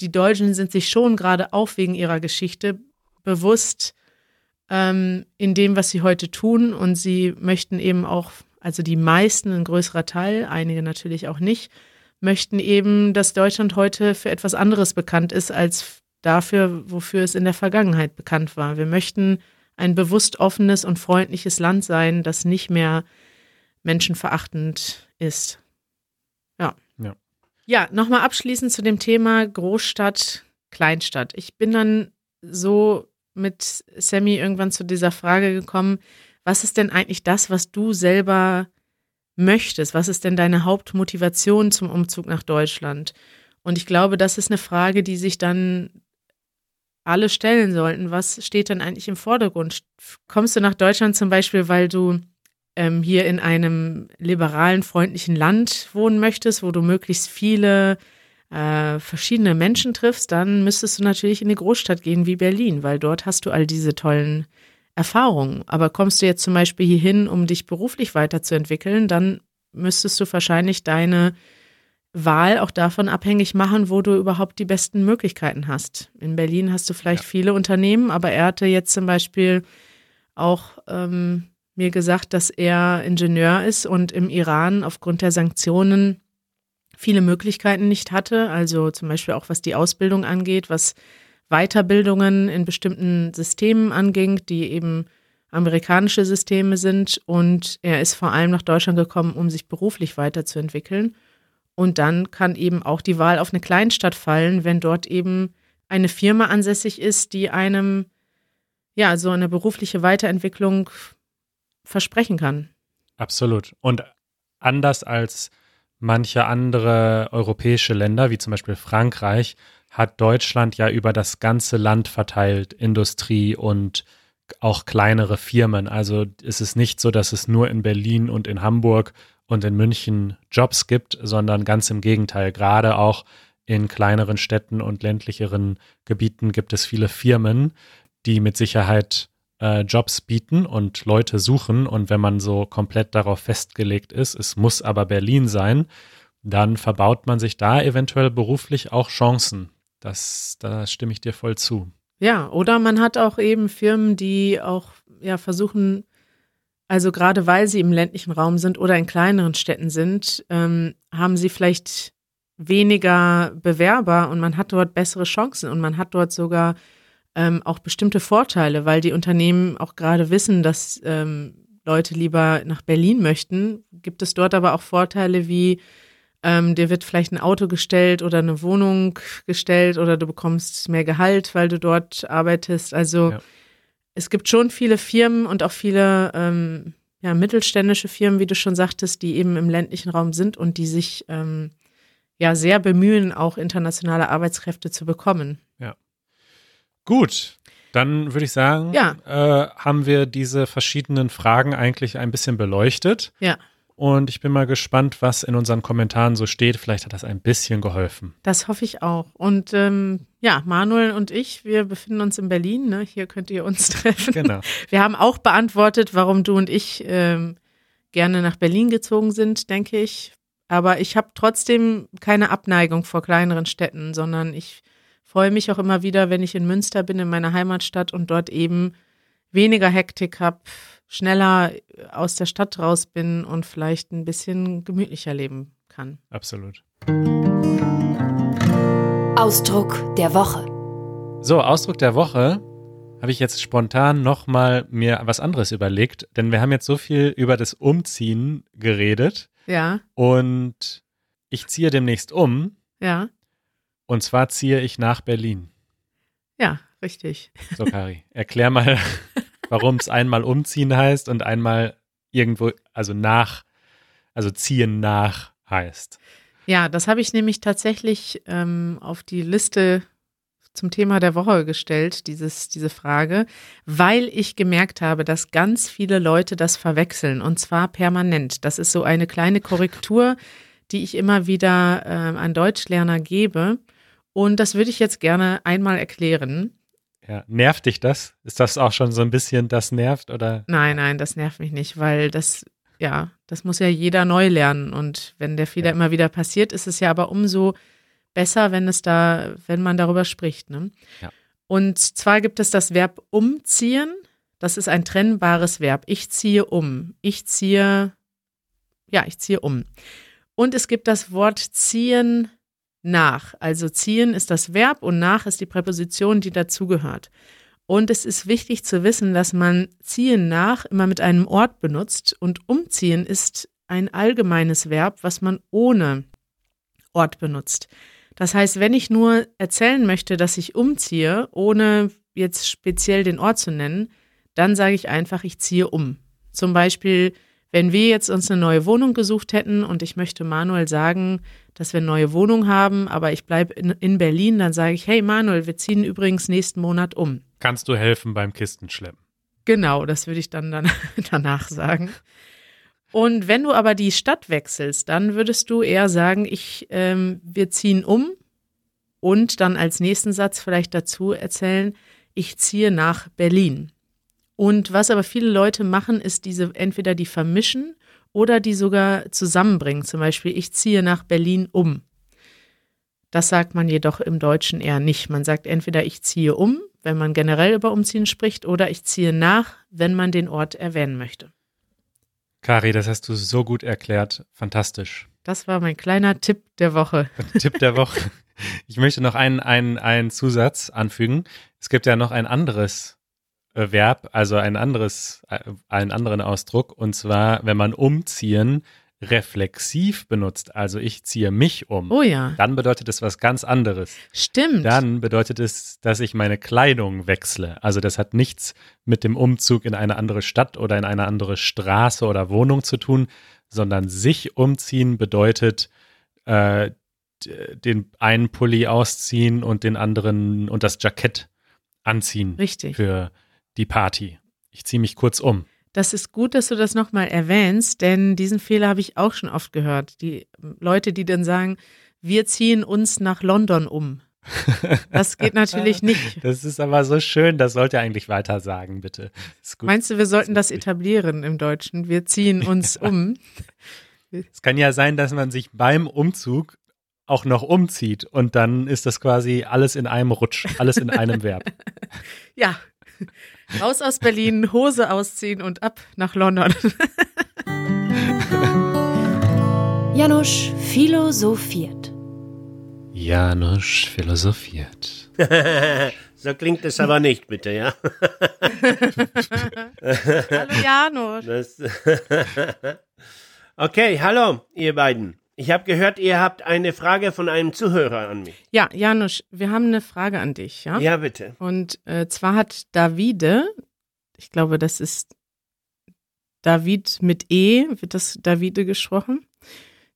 die Deutschen sind sich schon gerade auch wegen ihrer Geschichte bewusst ähm, in dem, was sie heute tun und sie möchten eben auch, also die meisten, ein größerer Teil, einige natürlich auch nicht, möchten eben, dass Deutschland heute für etwas anderes bekannt ist als dafür, wofür es in der Vergangenheit bekannt war. Wir möchten ein bewusst offenes und freundliches Land sein, das nicht mehr menschenverachtend ist. Ja.
Ja.
Ja, nochmal abschließend zu dem Thema Großstadt, Kleinstadt. Ich bin dann so mit Sammy irgendwann zu dieser Frage gekommen, was ist denn eigentlich das, was du selber möchtest? Was ist denn deine Hauptmotivation zum Umzug nach Deutschland? Und ich glaube, das ist eine Frage, die sich dann alle stellen sollten. Was steht denn eigentlich im Vordergrund? Kommst du nach Deutschland zum Beispiel, weil du ähm, hier in einem liberalen, freundlichen Land wohnen möchtest, wo du möglichst viele äh, verschiedene Menschen triffst, dann müsstest du natürlich in eine Großstadt gehen wie Berlin, weil dort hast du all diese tollen Erfahrungen. Aber kommst du jetzt zum Beispiel hier hin, um dich beruflich weiterzuentwickeln, dann müsstest du wahrscheinlich deine Wahl auch davon abhängig machen, wo du überhaupt die besten Möglichkeiten hast. In Berlin hast du vielleicht ja. viele Unternehmen, aber er hatte jetzt zum Beispiel auch ähm, mir gesagt, dass er Ingenieur ist und im Iran aufgrund der Sanktionen viele Möglichkeiten nicht hatte. Also zum Beispiel auch was die Ausbildung angeht, was Weiterbildungen in bestimmten Systemen anging, die eben amerikanische Systeme sind. Und er ist vor allem nach Deutschland gekommen, um sich beruflich weiterzuentwickeln. Und dann kann eben auch die Wahl auf eine Kleinstadt fallen, wenn dort eben eine Firma ansässig ist, die einem ja so eine berufliche Weiterentwicklung versprechen kann.
Absolut. Und anders als manche andere europäische Länder, wie zum Beispiel Frankreich, hat Deutschland ja über das ganze Land verteilt Industrie und auch kleinere Firmen. Also ist es nicht so, dass es nur in Berlin und in Hamburg und in München Jobs gibt, sondern ganz im Gegenteil. Gerade auch in kleineren Städten und ländlicheren Gebieten gibt es viele Firmen, die mit Sicherheit äh, Jobs bieten und Leute suchen. Und wenn man so komplett darauf festgelegt ist, es muss aber Berlin sein, dann verbaut man sich da eventuell beruflich auch Chancen. Das, da stimme ich dir voll zu.
Ja, oder man hat auch eben Firmen, die auch ja versuchen, also gerade weil sie im ländlichen Raum sind oder in kleineren Städten sind, ähm, haben sie vielleicht weniger Bewerber und man hat dort bessere Chancen und man hat dort sogar ähm, auch bestimmte Vorteile, weil die Unternehmen auch gerade wissen, dass ähm, Leute lieber nach Berlin möchten. Gibt es dort aber auch Vorteile wie ähm, dir wird vielleicht ein Auto gestellt oder eine Wohnung gestellt oder du bekommst mehr Gehalt, weil du dort arbeitest. Also ja es gibt schon viele Firmen und auch viele ähm, ja, mittelständische Firmen, wie du schon sagtest, die eben im ländlichen Raum sind und die sich ähm, ja sehr bemühen, auch internationale Arbeitskräfte zu bekommen.
Gut, dann würde ich sagen,
ja.
äh, haben wir diese verschiedenen Fragen eigentlich ein bisschen beleuchtet.
Ja.
Und ich bin mal gespannt, was in unseren Kommentaren so steht. Vielleicht hat das ein bisschen geholfen.
Das hoffe ich auch. Und ähm, ja, Manuel und ich, wir befinden uns in Berlin. Ne? Hier könnt ihr uns treffen.
Genau.
Wir haben auch beantwortet, warum du und ich ähm, gerne nach Berlin gezogen sind, denke ich. Aber ich habe trotzdem keine Abneigung vor kleineren Städten, sondern ich freue mich auch immer wieder, wenn ich in Münster bin, in meiner Heimatstadt und dort eben weniger Hektik habe, schneller aus der Stadt raus bin und vielleicht ein bisschen gemütlicher leben kann.
Absolut.
Ausdruck der Woche.
So, Ausdruck der Woche habe ich jetzt spontan nochmal mir was anderes überlegt, denn wir haben jetzt so viel über das Umziehen geredet.
Ja.
Und ich ziehe demnächst um.
Ja.
Und zwar ziehe ich nach Berlin.
Ja, richtig.
So, Kari, erklär mal, warum es einmal umziehen heißt und einmal irgendwo, also nach, also ziehen nach heißt.
Ja, das habe ich nämlich tatsächlich ähm, auf die Liste zum Thema der Woche gestellt, dieses, diese Frage, weil ich gemerkt habe, dass ganz viele Leute das verwechseln und zwar permanent. Das ist so eine kleine Korrektur, die ich immer wieder äh, an Deutschlerner gebe. Und das würde ich jetzt gerne einmal erklären.
Ja, nervt dich das? Ist das auch schon so ein bisschen, das nervt oder?
Nein, nein, das nervt mich nicht, weil das, ja, das muss ja jeder neu lernen und wenn der Fehler ja. immer wieder passiert, ist es ja aber umso besser, wenn es da, wenn man darüber spricht. Ne?
Ja.
Und zwar gibt es das Verb umziehen. Das ist ein trennbares Verb. Ich ziehe um. Ich ziehe, ja, ich ziehe um. Und es gibt das Wort ziehen nach. Also ziehen ist das Verb und nach ist die Präposition, die dazugehört. Und es ist wichtig zu wissen, dass man ziehen nach immer mit einem Ort benutzt und umziehen ist ein allgemeines Verb, was man ohne Ort benutzt. Das heißt, wenn ich nur erzählen möchte, dass ich umziehe, ohne jetzt speziell den Ort zu nennen, dann sage ich einfach, ich ziehe um. Zum Beispiel, wenn wir jetzt uns eine neue Wohnung gesucht hätten und ich möchte Manuel sagen, dass wir eine neue Wohnung haben, aber ich bleibe in, in, Berlin, dann sage ich, hey Manuel, wir ziehen übrigens nächsten Monat um.
Kannst du helfen beim Kistenschleppen?
Genau, das würde ich dann, dann danach sagen. Und wenn du aber die Stadt wechselst, dann würdest du eher sagen, ich, ähm, wir ziehen um und dann als nächsten Satz vielleicht dazu erzählen, ich ziehe nach Berlin. Und was aber viele Leute machen, ist diese entweder die vermischen oder die sogar zusammenbringen. Zum Beispiel, ich ziehe nach Berlin um. Das sagt man jedoch im Deutschen eher nicht. Man sagt entweder ich ziehe um, wenn man generell über Umziehen spricht, oder ich ziehe nach, wenn man den Ort erwähnen möchte.
Kari, das hast du so gut erklärt. Fantastisch.
Das war mein kleiner Tipp der Woche.
Tipp der Woche. Ich möchte noch einen, einen, einen Zusatz anfügen. Es gibt ja noch ein anderes Verb, also ein anderes, äh, einen anderen Ausdruck, und zwar, wenn man umziehen reflexiv benutzt, also ich ziehe mich um,
Oh ja,
dann bedeutet es was ganz anderes.
stimmt.
Dann bedeutet es, dass ich meine Kleidung wechsle. Also das hat nichts mit dem Umzug in eine andere Stadt oder in eine andere Straße oder Wohnung zu tun, sondern sich umziehen bedeutet äh, den einen Pulli ausziehen und den anderen und das Jackett anziehen
Richtig.
für die Party. Ich ziehe mich kurz um.
Das ist gut, dass du das nochmal erwähnst, denn diesen Fehler habe ich auch schon oft gehört. Die Leute, die dann sagen, wir ziehen uns nach London um. Das geht natürlich nicht.
Das ist aber so schön, das sollt ihr eigentlich weiter sagen, bitte.
Meinst du, wir sollten das
lustig.
etablieren im Deutschen? Wir ziehen uns um.
Es kann ja sein, dass man sich beim Umzug auch noch umzieht und dann ist das quasi alles in einem Rutsch, alles in einem Verb.
Ja. Raus aus Berlin, Hose ausziehen und ab nach London.
Janusz philosophiert.
Janusz philosophiert.
so klingt es aber nicht, bitte, ja.
Hallo Janusz.
Das okay, hallo, ihr beiden. Ich habe gehört, ihr habt eine Frage von einem Zuhörer an mich.
Ja, Janusz, wir haben eine Frage an dich, ja?
Ja, bitte.
Und äh, zwar hat Davide, ich glaube, das ist David mit E, wird das Davide gesprochen?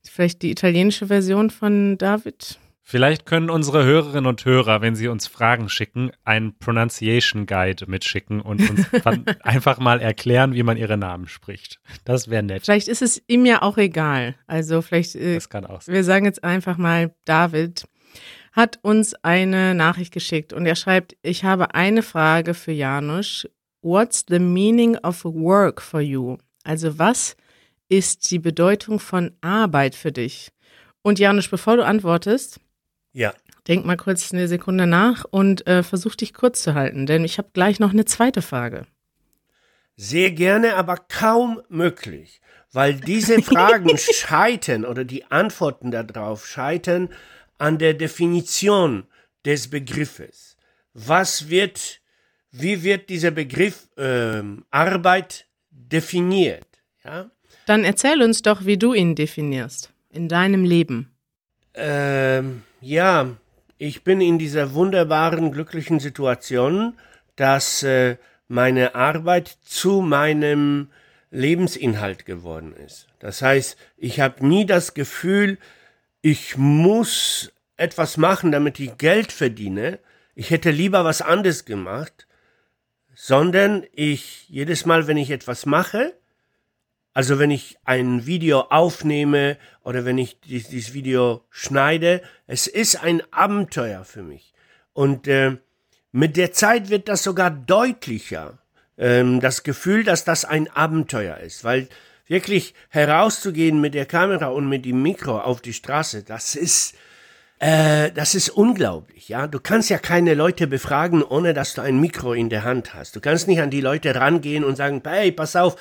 Vielleicht die italienische Version von David?
Vielleicht können unsere Hörerinnen und Hörer, wenn sie uns Fragen schicken, einen Pronunciation Guide mitschicken und uns dann einfach mal erklären, wie man ihre Namen spricht. Das wäre nett.
Vielleicht ist es ihm ja auch egal. Also vielleicht, äh,
Das kann auch sein.
wir sagen jetzt einfach mal, David hat uns eine Nachricht geschickt und er schreibt, ich habe eine Frage für Janusz. What's the meaning of work for you? Also was ist die Bedeutung von Arbeit für dich? Und Janusz, bevor du antwortest,
Ja.
denk mal kurz eine Sekunde nach und äh, versuch dich kurz zu halten, denn ich habe gleich noch eine zweite Frage.
Sehr gerne, aber kaum möglich, weil diese Fragen scheitern oder die Antworten darauf scheitern an der Definition des Begriffes. Was wird, wie wird dieser Begriff ähm, Arbeit definiert? Ja?
Dann erzähl uns doch, wie du ihn definierst in deinem Leben.
Ähm, ja, ich bin in dieser wunderbaren, glücklichen Situation, dass äh, meine Arbeit zu meinem Lebensinhalt geworden ist. Das heißt, ich habe nie das Gefühl, ich muss etwas machen, damit ich Geld verdiene. Ich hätte lieber was anderes gemacht, sondern ich jedes Mal, wenn ich etwas mache, also wenn ich ein Video aufnehme oder wenn ich dies- dieses Video schneide, es ist ein Abenteuer für mich. Und äh, mit der Zeit wird das sogar deutlicher, ähm, das Gefühl, dass das ein Abenteuer ist. Weil wirklich herauszugehen mit der Kamera und mit dem Mikro auf die Straße, das ist, äh, das ist unglaublich, ja. Du kannst ja keine Leute befragen, ohne dass du ein Mikro in der Hand hast. Du kannst nicht an die Leute rangehen und sagen, hey, pass auf,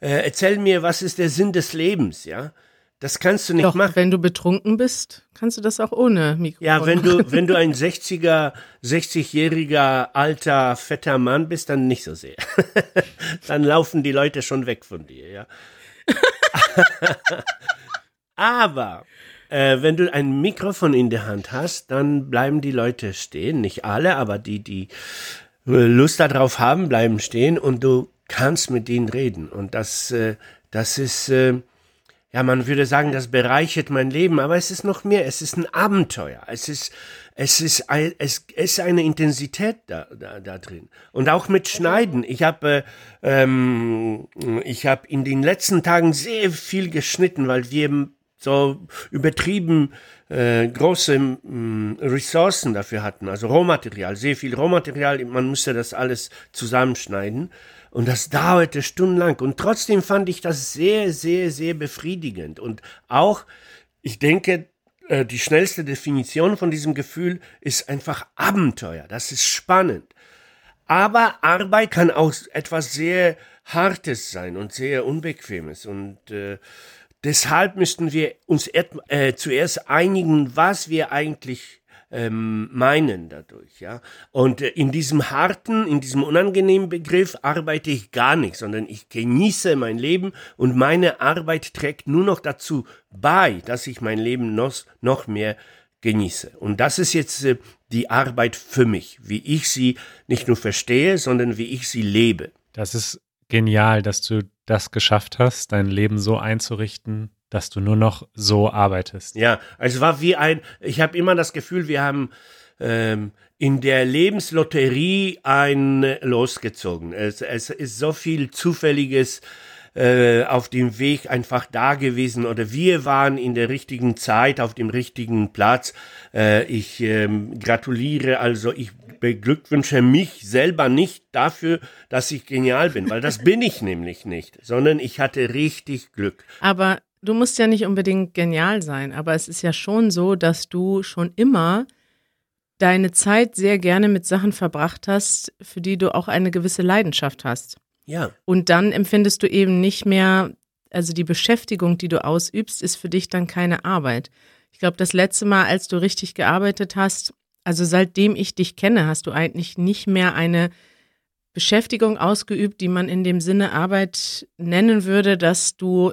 äh, erzähl mir, was ist der Sinn des Lebens, ja. Das kannst du nicht
Doch,
machen.
wenn du betrunken bist, kannst du das auch ohne Mikrofon.
Ja, wenn du, wenn du ein 60er, 60-jähriger alter, fetter Mann bist, dann nicht so sehr. dann laufen die Leute schon weg von dir, ja. Aber äh, wenn du ein Mikrofon in der Hand hast, dann bleiben die Leute stehen. Nicht alle, aber die, die Lust darauf haben, bleiben stehen und du kannst mit denen reden. Und das, äh, das ist, äh, ja, man würde sagen, das bereichert mein Leben, aber es ist noch mehr. Es ist ein Abenteuer. Es ist, es ist, es ist eine Intensität da, da, da drin. Und auch mit Schneiden. Ich habe, äh, ähm, ich habe in den letzten Tagen sehr viel geschnitten, weil wir so übertrieben äh, große mh, mm, Ressourcen dafür hatten, also Rohmaterial, sehr viel Rohmaterial. Man musste das alles zusammenschneiden. Und das dauerte stundenlang. Und trotzdem fand ich das sehr, sehr, sehr befriedigend. Und auch, ich denke, äh, die schnellste Definition von diesem Gefühl ist einfach Abenteuer. Das ist spannend. Aber Arbeit kann auch etwas sehr Hartes sein und sehr Unbequemes. Und äh, deshalb müssten wir uns äh, zuerst einigen, was wir eigentlich ähm, meinen dadurch, ja. Und äh, in diesem harten, in diesem unangenehmen Begriff arbeite ich gar nicht, sondern ich genieße mein Leben und meine Arbeit trägt nur noch dazu bei, dass ich mein Leben noch, noch mehr genieße. Und das ist jetzt äh, die Arbeit für mich, wie ich sie nicht nur verstehe, sondern wie ich sie lebe.
Das ist genial, dass du das geschafft hast, dein Leben so einzurichten, dass du nur noch so arbeitest.
Ja, also es war wie ein, ich habe immer das Gefühl, wir haben ähm, in der Lebenslotterie ein losgezogen. Es, es ist so viel Zufälliges äh, auf dem Weg einfach da gewesen oder wir waren in der richtigen Zeit auf dem richtigen Platz. Äh, ich ähm, gratuliere, also ich beglückwünsche mich selber nicht dafür, dass ich genial bin, weil das bin ich nämlich nicht, sondern ich hatte richtig Glück.
Aber du musst ja nicht unbedingt genial sein, aber es ist ja schon so, dass du schon immer deine Zeit sehr gerne mit Sachen verbracht hast, für die du auch eine gewisse Leidenschaft hast.
Ja.
Und dann empfindest du eben nicht mehr, also die Beschäftigung, die du ausübst, ist für dich dann keine Arbeit. Ich glaube, das letzte Mal, als du richtig gearbeitet hast, also seitdem ich dich kenne, hast du eigentlich nicht mehr eine Beschäftigung ausgeübt, die man in dem Sinne Arbeit nennen würde, dass du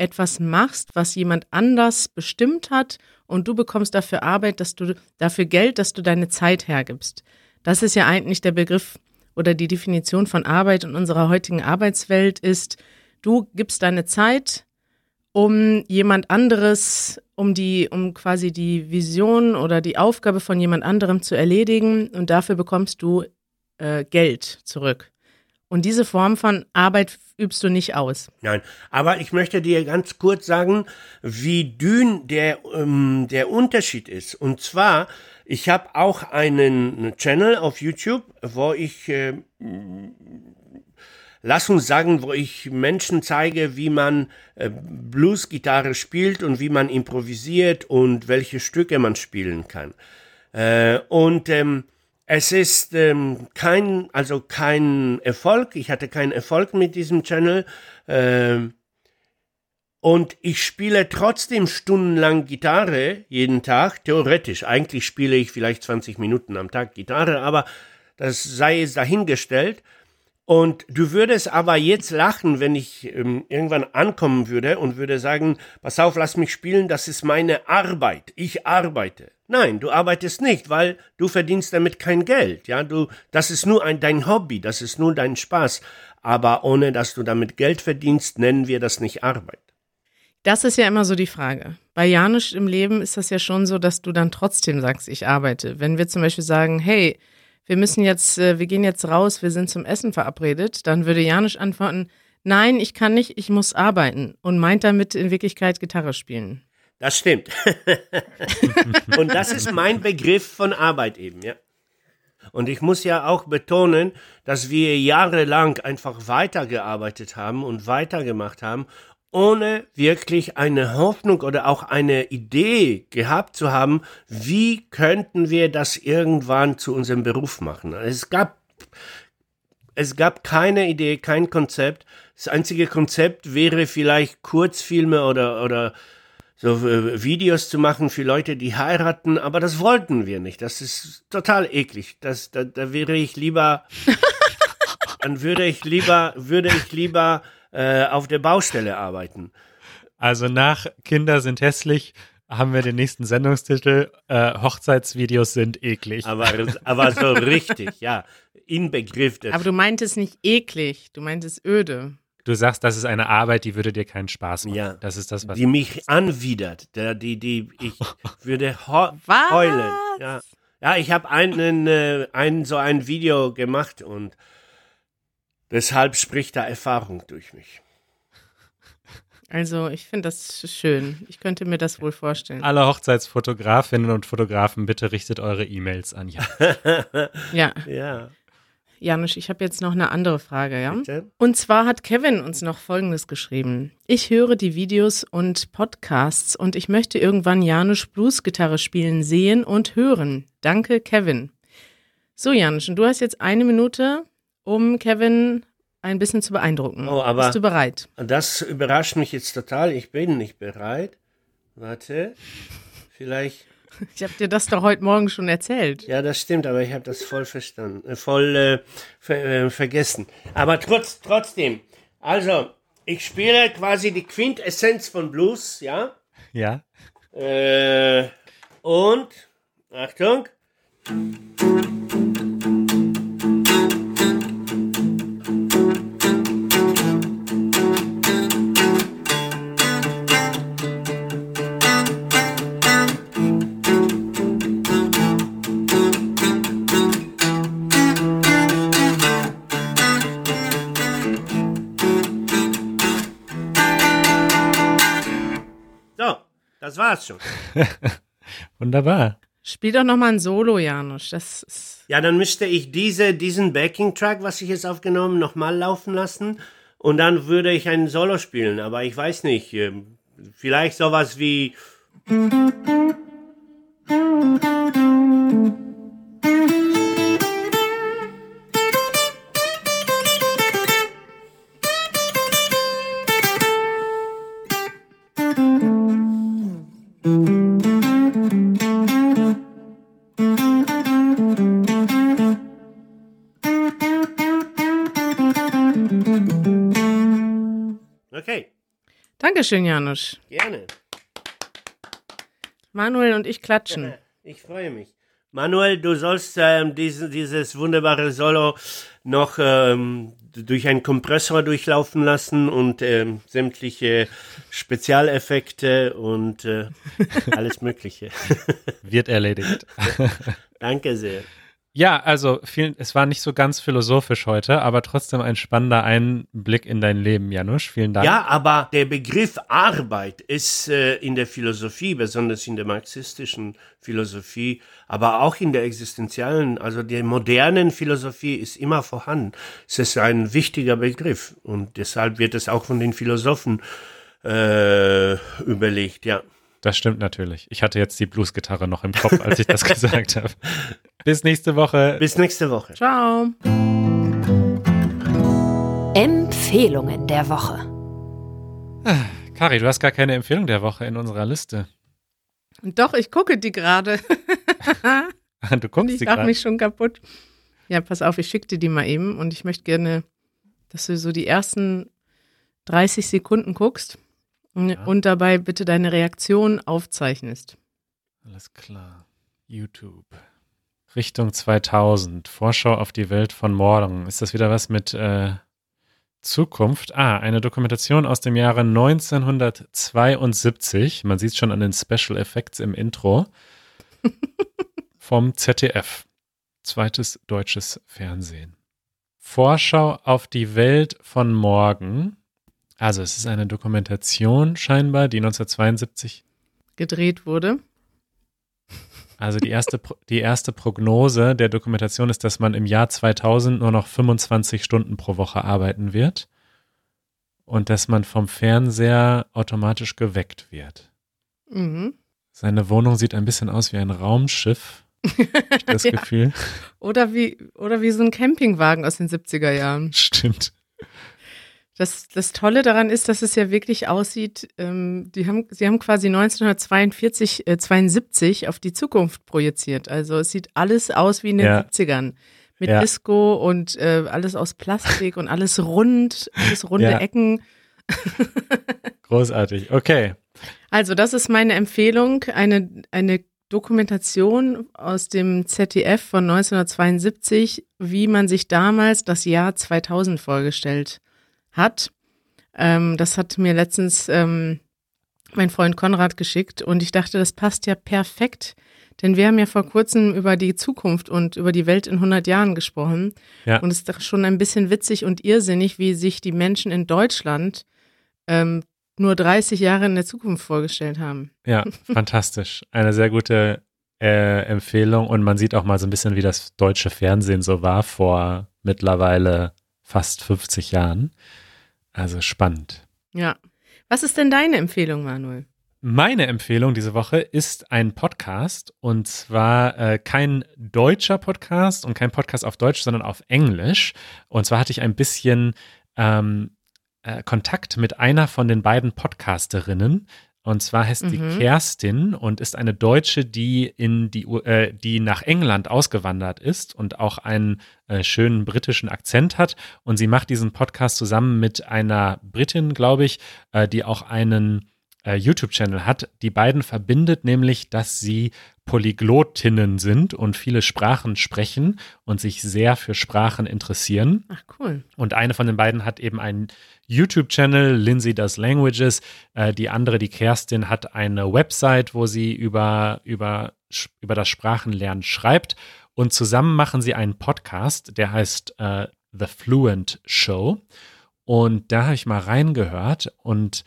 etwas machst, was jemand anders bestimmt hat und du bekommst dafür Arbeit, dass du dafür Geld, dass du deine Zeit hergibst. Das ist ja eigentlich der Begriff oder die Definition von Arbeit in unserer heutigen Arbeitswelt ist, du gibst deine Zeit, um jemand anderes, um die, um quasi die Vision oder die Aufgabe von jemand anderem zu erledigen und dafür bekommst du äh, Geld zurück. Und diese Form von Arbeit übst du nicht aus.
Nein, aber ich möchte dir ganz kurz sagen, wie dünn der, ähm, der Unterschied ist. Und zwar, ich habe auch einen Channel auf YouTube, wo ich, äh, lass uns sagen, wo ich Menschen zeige, wie man äh, Bluesgitarre spielt und wie man improvisiert und welche Stücke man spielen kann. Äh, und ähm, es ist ähm, kein, also kein Erfolg. Ich hatte keinen Erfolg mit diesem Channel. Ähm, und ich spiele trotzdem stundenlang Gitarre jeden Tag, theoretisch. Eigentlich spiele ich vielleicht 20 Minuten am Tag Gitarre, aber das sei jetzt dahingestellt. Und du würdest aber jetzt lachen, wenn ich ähm, irgendwann ankommen würde und würde sagen, pass auf, lass mich spielen, das ist meine Arbeit. Ich arbeite. Nein, du arbeitest nicht, weil du verdienst damit kein Geld. Ja, du, das ist nur ein, dein Hobby, das ist nur dein Spaß. Aber ohne dass du damit Geld verdienst, nennen wir das nicht Arbeit.
Das ist ja immer so die Frage. Bei Janusz im Leben ist das ja schon so, dass du dann trotzdem sagst, ich arbeite. Wenn wir zum Beispiel sagen, hey, wir müssen jetzt, äh, wir gehen jetzt raus, wir sind zum Essen verabredet, dann würde Janusz antworten, nein, ich kann nicht, ich muss arbeiten und meint damit in Wirklichkeit Gitarre spielen.
Das stimmt. und das ist mein Begriff von Arbeit eben, ja. Und ich muss ja auch betonen, dass wir jahrelang einfach weitergearbeitet haben und weitergemacht haben, ohne wirklich eine Hoffnung oder auch eine Idee gehabt zu haben, wie könnten wir das irgendwann zu unserem Beruf machen. Es gab, es gab keine Idee, kein Konzept. Das einzige Konzept wäre vielleicht Kurzfilme oder, oder so äh, Videos zu machen für Leute, die heiraten, aber das wollten wir nicht. Das ist total eklig. Das, da, da wäre ich lieber, dann würde ich lieber, würde ich lieber äh, auf der Baustelle arbeiten.
Also nach Kinder sind hässlich haben wir den nächsten Sendungstitel. Äh, Hochzeitsvideos sind eklig.
Aber, aber so richtig, ja. Inbegriff
des. Aber du meintest nicht eklig, du meintest öde.
Du sagst, das ist eine Arbeit, die würde dir keinen Spaß machen.
Ja.
Das ist das, was
die mich anwidert, der, die, die, ich würde heulen. Ja, ja ich habe einen, äh, ein, so ein Video gemacht und deshalb spricht da Erfahrung durch mich.
Also ich finde das schön. Ich könnte mir das wohl vorstellen.
Alle Hochzeitsfotografinnen und Fotografen, bitte richtet eure E-Mails an. Ja.
Ja,
Ja,
Janusz, ich habe jetzt noch eine andere Frage, ja?
bitte.
Und zwar hat Kevin uns noch Folgendes geschrieben. Ich höre die Videos und Podcasts und ich möchte irgendwann Janusz Bluesgitarre spielen sehen und hören. Danke, Kevin. So, Janusz, und du hast jetzt eine Minute, um Kevin ein bisschen zu beeindrucken.
Oh, aber-
Bist du bereit?
Das überrascht mich jetzt total. Ich bin nicht bereit. Warte, vielleicht.
Ich habe dir das doch heute Morgen schon erzählt.
Ja, das stimmt, aber ich habe das voll verstanden, äh, voll äh, ver äh, vergessen. Aber trotz, trotzdem, also ich spiele quasi die Quintessenz von Blues, ja.
ja?
Äh, und Achtung. Das war's schon.
Wunderbar.
Spiel doch noch mal ein Solo, Janusz. Das ist
Ja, dann müsste ich diese, diesen Backing-Track, was ich jetzt aufgenommen, nochmal laufen lassen. Und dann würde ich ein Solo spielen. Aber ich weiß nicht. ähm, Vielleicht sowas wie.
Dankeschön, Janusz.
gerne.
Manuel und ich klatschen.
Ich freue mich. Manuel, du sollst ähm, diesen, dieses wunderbare Solo noch ähm, durch einen Kompressor durchlaufen lassen und ähm, sämtliche Spezialeffekte und äh, alles Mögliche.
Wird erledigt.
Danke sehr.
Ja, also vielen, es war nicht so ganz philosophisch heute, aber trotzdem ein spannender Einblick in dein Leben, Janusz. Vielen Dank.
Ja, aber der Begriff Arbeit ist äh, in der Philosophie, besonders in der marxistischen Philosophie, aber auch in der existenziellen, also der modernen Philosophie ist immer vorhanden. Es ist ein wichtiger Begriff und deshalb wird es auch von den Philosophen äh, überlegt, ja.
Das stimmt natürlich. Ich hatte jetzt die Bluesgitarre noch im Kopf, als ich das gesagt habe. Bis nächste Woche.
Bis nächste Woche.
Ciao.
Empfehlungen der Woche.
Kari, du hast gar keine Empfehlung der Woche in unserer Liste.
Doch, ich gucke die gerade.
Du guckst
ich
sie
mache
gerade.
mich schon kaputt. Ja, pass auf, ich schicke dir die mal eben und ich möchte gerne, dass du so die ersten 30 Sekunden guckst
Ja.
und dabei bitte deine Reaktion aufzeichnest.
Alles klar. YouTube. Richtung 2000. Vorschau auf die Welt von morgen. Ist das wieder was mit äh, Zukunft? Ah, eine Dokumentation aus dem Jahre 1972. Man sieht es schon an den Special Effects im Intro. vom ZDF. Zweites deutsches Fernsehen. Vorschau auf die Welt von morgen. Also es ist eine Dokumentation scheinbar, die 1972
Gedreht wurde.
also die erste, die erste Prognose der Dokumentation ist, dass man im Jahr 2000 nur noch 25 Stunden pro Woche arbeiten wird und dass man vom Fernseher automatisch geweckt wird.
Mhm.
Seine Wohnung sieht ein bisschen aus wie ein Raumschiff, das
Ja.
Gefühl.
Oder wie, oder wie so ein Campingwagen aus den 70er Jahren.
Stimmt.
Das, das Tolle daran ist, dass es ja wirklich aussieht, ähm, die haben, sie haben quasi 1942, äh, 72 auf die Zukunft projiziert. Also es sieht alles aus wie in den
Ja.
70ern. Mit
Ja.
Disco und äh, alles aus Plastik und alles rund, alles runde
Ja.
Ecken.
Großartig. Okay.
Also das ist meine Empfehlung, eine, eine Dokumentation aus dem ZDF von 1972, wie man sich damals das Jahr 2000 vorgestellt hat. Ähm, das hat mir letztens ähm, mein Freund Konrad geschickt und ich dachte, das passt ja perfekt, denn wir haben ja vor kurzem über die Zukunft und über die Welt in 100 Jahren gesprochen.
Ja.
Und es ist doch schon ein bisschen witzig und irrsinnig, wie sich die Menschen in Deutschland ähm, nur 30 Jahre in der Zukunft vorgestellt haben.
Ja, fantastisch. Eine sehr gute äh, Empfehlung und man sieht auch mal so ein bisschen, wie das deutsche Fernsehen so war vor mittlerweile fast 50 Jahren. Also spannend.
Ja. Was ist denn deine Empfehlung, Manuel?
Meine Empfehlung diese Woche ist ein Podcast und zwar äh, kein deutscher Podcast und kein Podcast auf Deutsch, sondern auf Englisch. Und zwar hatte ich ein bisschen ähm, äh, Kontakt mit einer von den beiden Podcasterinnen. Und zwar heißt
Mhm.
die Kerstin und ist eine Deutsche, die in die, äh, die nach England ausgewandert ist und auch einen äh, schönen britischen Akzent hat. Und sie macht diesen Podcast zusammen mit einer Britin, glaube ich, äh, die auch einen äh, YouTube-Channel hat. Die beiden verbindet nämlich, dass sie Polyglotinnen sind und viele Sprachen sprechen und sich sehr für Sprachen interessieren.
Ach, cool.
Und eine von den beiden hat eben einen YouTube-Channel, Lindsay Does Languages. Äh, die andere, die Kerstin, hat eine Website, wo sie über, über, über das Sprachenlernen schreibt. Und zusammen machen sie einen Podcast, der heißt äh, The Fluent Show. Und da habe ich mal reingehört und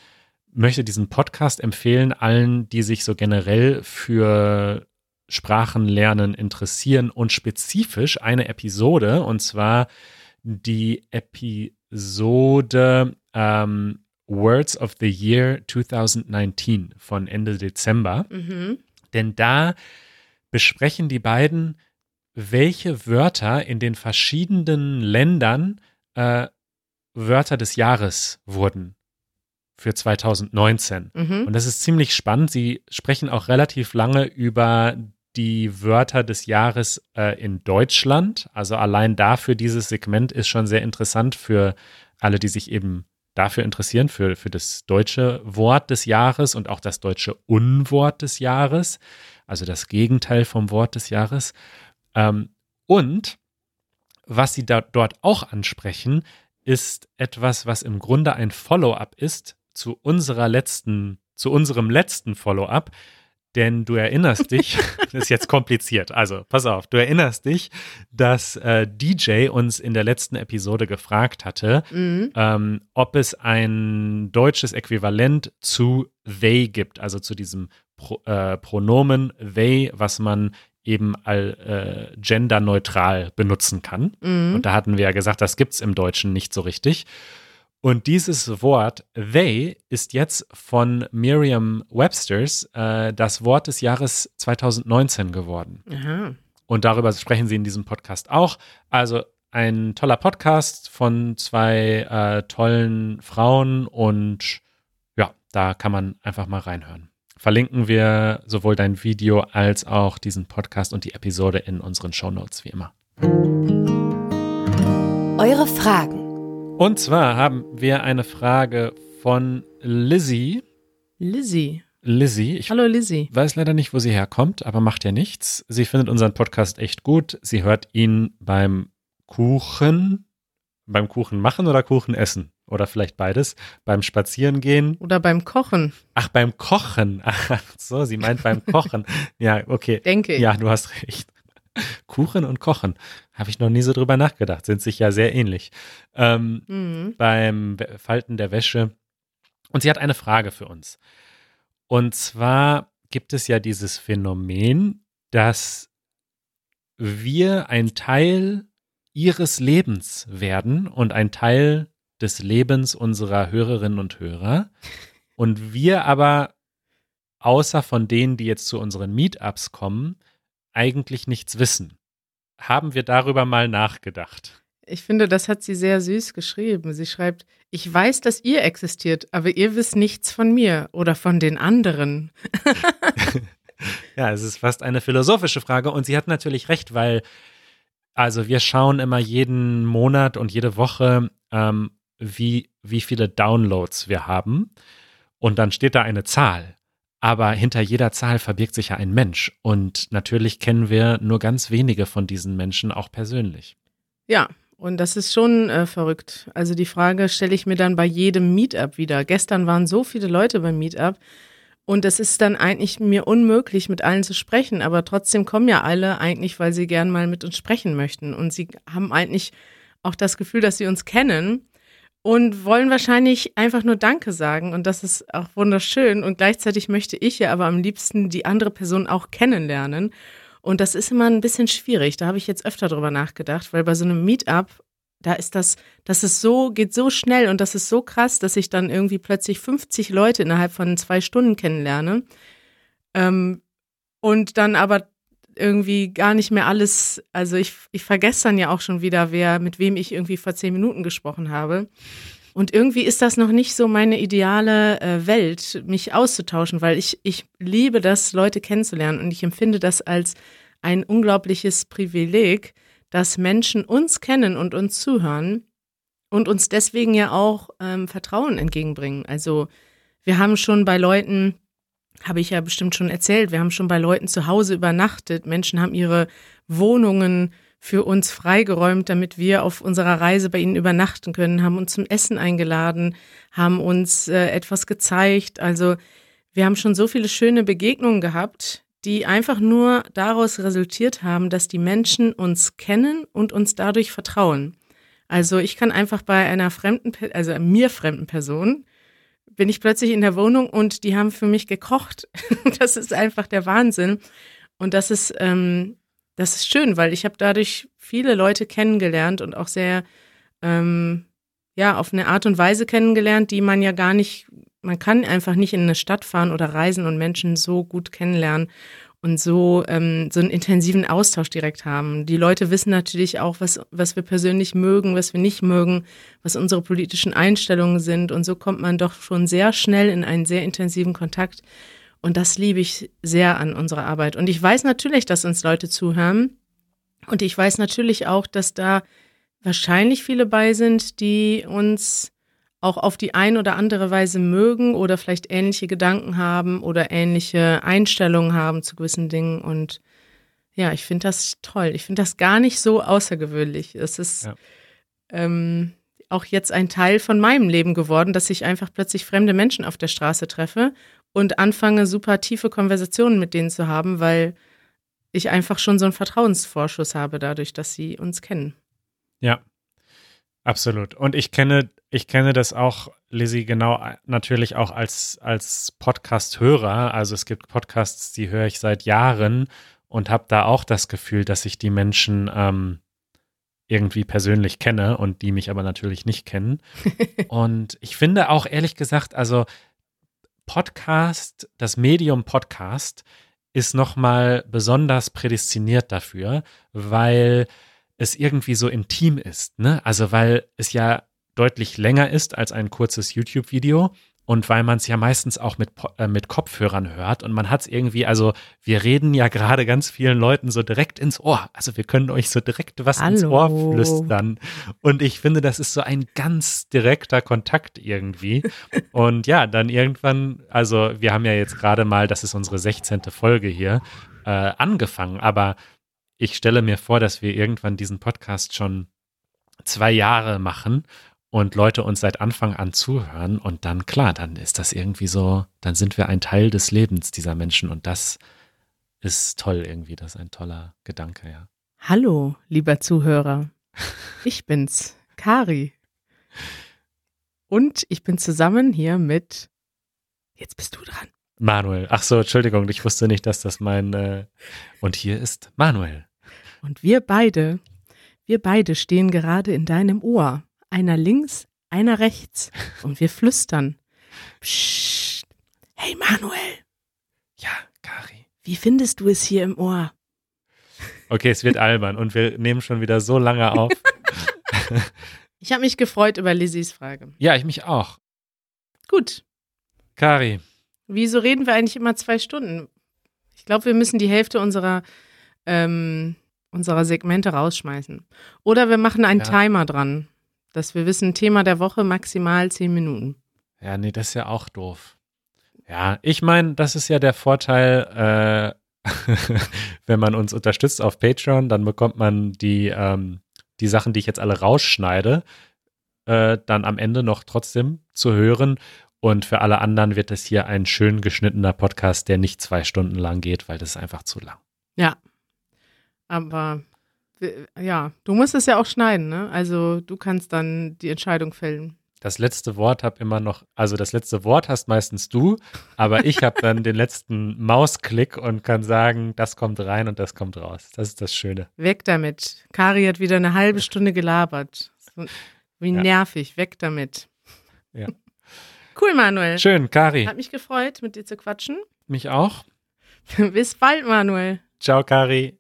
möchte diesen Podcast empfehlen allen, die sich so generell für Sprachenlernen interessieren und spezifisch eine Episode, und zwar die Episode ähm, Words of the Year 2019 von Ende Dezember.
Mhm.
Denn da besprechen die beiden, welche Wörter in den verschiedenen Ländern äh, Wörter des Jahres wurden für 2019.
Mhm.
Und das ist ziemlich spannend. Sie sprechen auch relativ lange über die Wörter des Jahres äh, in Deutschland. Also allein dafür dieses Segment ist schon sehr interessant für alle, die sich eben dafür interessieren, für, für das deutsche Wort des Jahres und auch das deutsche Unwort des Jahres, also das Gegenteil vom Wort des Jahres. Ähm, und was sie da, dort auch ansprechen, ist etwas, was im Grunde ein Follow-up ist zu unserer letzten, zu unserem letzten Follow-up. Denn du erinnerst dich, das ist jetzt kompliziert, also pass auf, du erinnerst dich, dass äh, DJ uns in der letzten Episode gefragt hatte,
Mhm.
ähm, ob es ein deutsches Äquivalent zu they gibt, also zu diesem Pro, äh, Pronomen they, was man eben all, äh, genderneutral benutzen kann.
Mhm.
Und da hatten wir ja gesagt, das gibt es im Deutschen nicht so richtig. Und dieses Wort they ist jetzt von Merriam Webster's äh, das Wort des Jahres 2019 geworden.
Aha.
Und darüber sprechen sie in diesem Podcast auch. Also ein toller Podcast von zwei äh, tollen Frauen und ja, da kann man einfach mal reinhören. Verlinken wir sowohl dein Video als auch diesen Podcast und die Episode in unseren Shownotes wie immer.
Eure Fragen.
Und zwar haben wir eine Frage von Lizzie.
Lizzie.
Lizzie, ich
Hallo Lizzie.
weiß leider nicht, wo sie herkommt, aber macht ja nichts. Sie findet unseren Podcast echt gut. Sie hört ihn beim Kuchen, beim Kuchen machen oder Kuchen essen oder vielleicht beides, beim Spazierengehen.
Oder beim Kochen,
Ach, beim Kochen. Ach so, sie meint beim Kochen. Ja, okay.
denke ich.
Ja, du hast recht. Kuchen und Kochen. Habe ich noch nie so drüber nachgedacht. Sind sich ja sehr ähnlich. Ähm,
Mhm.
beim Falten der Wäsche. Und sie hat eine Frage für uns. Und zwar gibt es ja dieses Phänomen, dass wir ein Teil ihres Lebens werden und ein Teil des Lebens unserer Hörerinnen und Hörer. Und wir aber, außer von denen, die jetzt zu unseren Meetups kommen, eigentlich nichts wissen. Haben wir darüber mal nachgedacht?
Ich finde, das hat sie sehr süß geschrieben. Sie schreibt, ich weiß, dass ihr existiert, aber ihr wisst nichts von mir oder von den anderen.
Ja, es ist fast eine philosophische Frage und sie hat natürlich recht, weil also wir schauen immer jeden Monat und jede Woche, ähm, wie, wie viele Downloads wir haben und dann steht da eine Zahl. Aber hinter jeder Zahl verbirgt sich ja ein Mensch und natürlich kennen wir nur ganz wenige von diesen Menschen auch persönlich.
Ja, Und das ist schon äh, verrückt. Also die Frage stelle ich mir dann bei jedem Meetup wieder. Gestern waren so viele Leute beim Meetup und es ist dann eigentlich mir unmöglich, mit allen zu sprechen. Aber trotzdem kommen ja alle eigentlich, weil sie gern mal mit uns sprechen möchten. Und sie haben eigentlich auch das Gefühl, dass sie uns kennen und wollen wahrscheinlich einfach nur Danke sagen. Und das ist auch wunderschön. Und gleichzeitig möchte ich ja aber am liebsten die andere Person auch kennenlernen. Und das ist immer ein bisschen schwierig. Da habe ich jetzt öfter drüber nachgedacht, weil bei so einem Meetup, da ist das, das ist so, geht so schnell und das ist so krass, dass ich dann irgendwie plötzlich 50 Leute innerhalb von zwei Stunden kennenlerne. Ähm, und dann aber irgendwie gar nicht mehr alles, also ich, ich vergesse dann ja auch schon wieder, wer, mit wem ich irgendwie vor zehn Minuten gesprochen habe. Und irgendwie ist das noch nicht so meine ideale äh, Welt, mich auszutauschen, weil ich, ich liebe das, Leute kennenzulernen und ich empfinde das als ein unglaubliches Privileg, dass Menschen uns kennen und uns zuhören und uns deswegen ja auch ähm, Vertrauen entgegenbringen. Also wir haben schon bei Leuten, habe ich ja bestimmt schon erzählt, wir haben schon bei Leuten zu Hause übernachtet. Menschen haben ihre Wohnungen für uns freigeräumt, damit wir auf unserer Reise bei ihnen übernachten können, haben uns zum Essen eingeladen, haben uns äh, etwas gezeigt. Also wir haben schon so viele schöne Begegnungen gehabt, die einfach nur daraus resultiert haben, dass die Menschen uns kennen und uns dadurch vertrauen. Also ich kann einfach bei einer fremden, also mir fremden Person, bin ich plötzlich in der Wohnung und die haben für mich gekocht. das ist einfach der Wahnsinn. Und das ist ähm, das ist schön, weil ich habe dadurch viele Leute kennengelernt und auch sehr, ähm, ja, auf eine Art und Weise kennengelernt, die man ja gar nicht, man kann einfach nicht in eine Stadt fahren oder reisen und Menschen so gut kennenlernen und so, ähm, so einen intensiven Austausch direkt haben. Die Leute wissen natürlich auch, was, was wir persönlich mögen, was wir nicht mögen, was unsere politischen Einstellungen sind. Und so kommt man doch schon sehr schnell in einen sehr intensiven Kontakt und das liebe ich sehr an unserer Arbeit. Und ich weiß natürlich, dass uns Leute zuhören. Und ich weiß natürlich auch, dass da wahrscheinlich viele bei sind, die uns auch auf die ein oder andere Weise mögen oder vielleicht ähnliche Gedanken haben oder ähnliche Einstellungen haben zu gewissen Dingen. Und ja, ich finde das toll. Ich finde das gar nicht so außergewöhnlich. Es ist ja. ähm, auch jetzt ein Teil von meinem Leben geworden, dass ich einfach plötzlich fremde Menschen auf der Straße treffe und anfange, super tiefe Konversationen mit denen zu haben, weil ich einfach schon so einen Vertrauensvorschuss habe, dadurch, dass sie uns kennen.
Ja, absolut. Und ich kenne, ich kenne das auch, Lizzie, genau natürlich auch als, als Podcast-Hörer. Also es gibt Podcasts, die höre ich seit Jahren und habe da auch das Gefühl, dass ich die Menschen ähm, irgendwie persönlich kenne und die mich aber natürlich nicht kennen. und ich finde auch ehrlich gesagt, also Podcast, das Medium Podcast ist nochmal besonders prädestiniert dafür, weil es irgendwie so intim ist, ne? Also weil es ja deutlich länger ist als ein kurzes YouTube-Video und weil man es ja meistens auch mit, äh, mit Kopfhörern hört und man hat es irgendwie, also wir reden ja gerade ganz vielen Leuten so direkt ins Ohr. Also wir können euch so direkt was Hallo. ins Ohr flüstern. Und ich finde, das ist so ein ganz direkter Kontakt irgendwie. Und ja, dann irgendwann, also wir haben ja jetzt gerade mal, das ist unsere 16. Folge hier, äh, angefangen. Aber ich stelle mir vor, dass wir irgendwann diesen Podcast schon zwei Jahre machen und Leute uns seit Anfang an zuhören und dann klar, dann ist das irgendwie so, dann sind wir ein Teil des Lebens dieser Menschen und das ist toll irgendwie, das ist ein toller Gedanke, ja.
Hallo, lieber Zuhörer. Ich bin's, Kari. Und ich bin zusammen hier mit Jetzt bist du dran.
Manuel. Ach so, Entschuldigung, ich wusste nicht, dass das mein äh und hier ist Manuel.
Und wir beide, wir beide stehen gerade in deinem Ohr einer links, einer rechts. Und wir flüstern. Psst. Hey Manuel.
Ja, Kari.
Wie findest du es hier im Ohr?
Okay, es wird albern und wir nehmen schon wieder so lange auf.
ich habe mich gefreut über Lizzies Frage.
Ja, ich mich auch.
Gut.
Kari.
Wieso reden wir eigentlich immer zwei Stunden? Ich glaube, wir müssen die Hälfte unserer, ähm, unserer Segmente rausschmeißen. Oder wir machen einen ja. Timer dran. Dass wir wissen, Thema der Woche maximal zehn Minuten.
Ja, nee, das ist ja auch doof. Ja, ich meine, das ist ja der Vorteil, äh, wenn man uns unterstützt auf Patreon, dann bekommt man die, ähm, die Sachen, die ich jetzt alle rausschneide, äh, dann am Ende noch trotzdem zu hören. Und für alle anderen wird es hier ein schön geschnittener Podcast, der nicht zwei Stunden lang geht, weil das ist einfach zu lang.
Ja. Aber ja, du musst es ja auch schneiden, ne? Also du kannst dann die Entscheidung fällen.
Das letzte Wort hab immer noch, also das letzte Wort hast meistens du, aber ich habe dann den letzten Mausklick und kann sagen, das kommt rein und das kommt raus. Das ist das Schöne.
Weg damit. Kari hat wieder eine halbe Stunde gelabert. Wie ja. nervig. Weg damit.
Ja.
Cool, Manuel.
Schön, Kari.
Hat mich gefreut, mit dir zu quatschen.
Mich auch.
Bis bald, Manuel.
Ciao, Kari.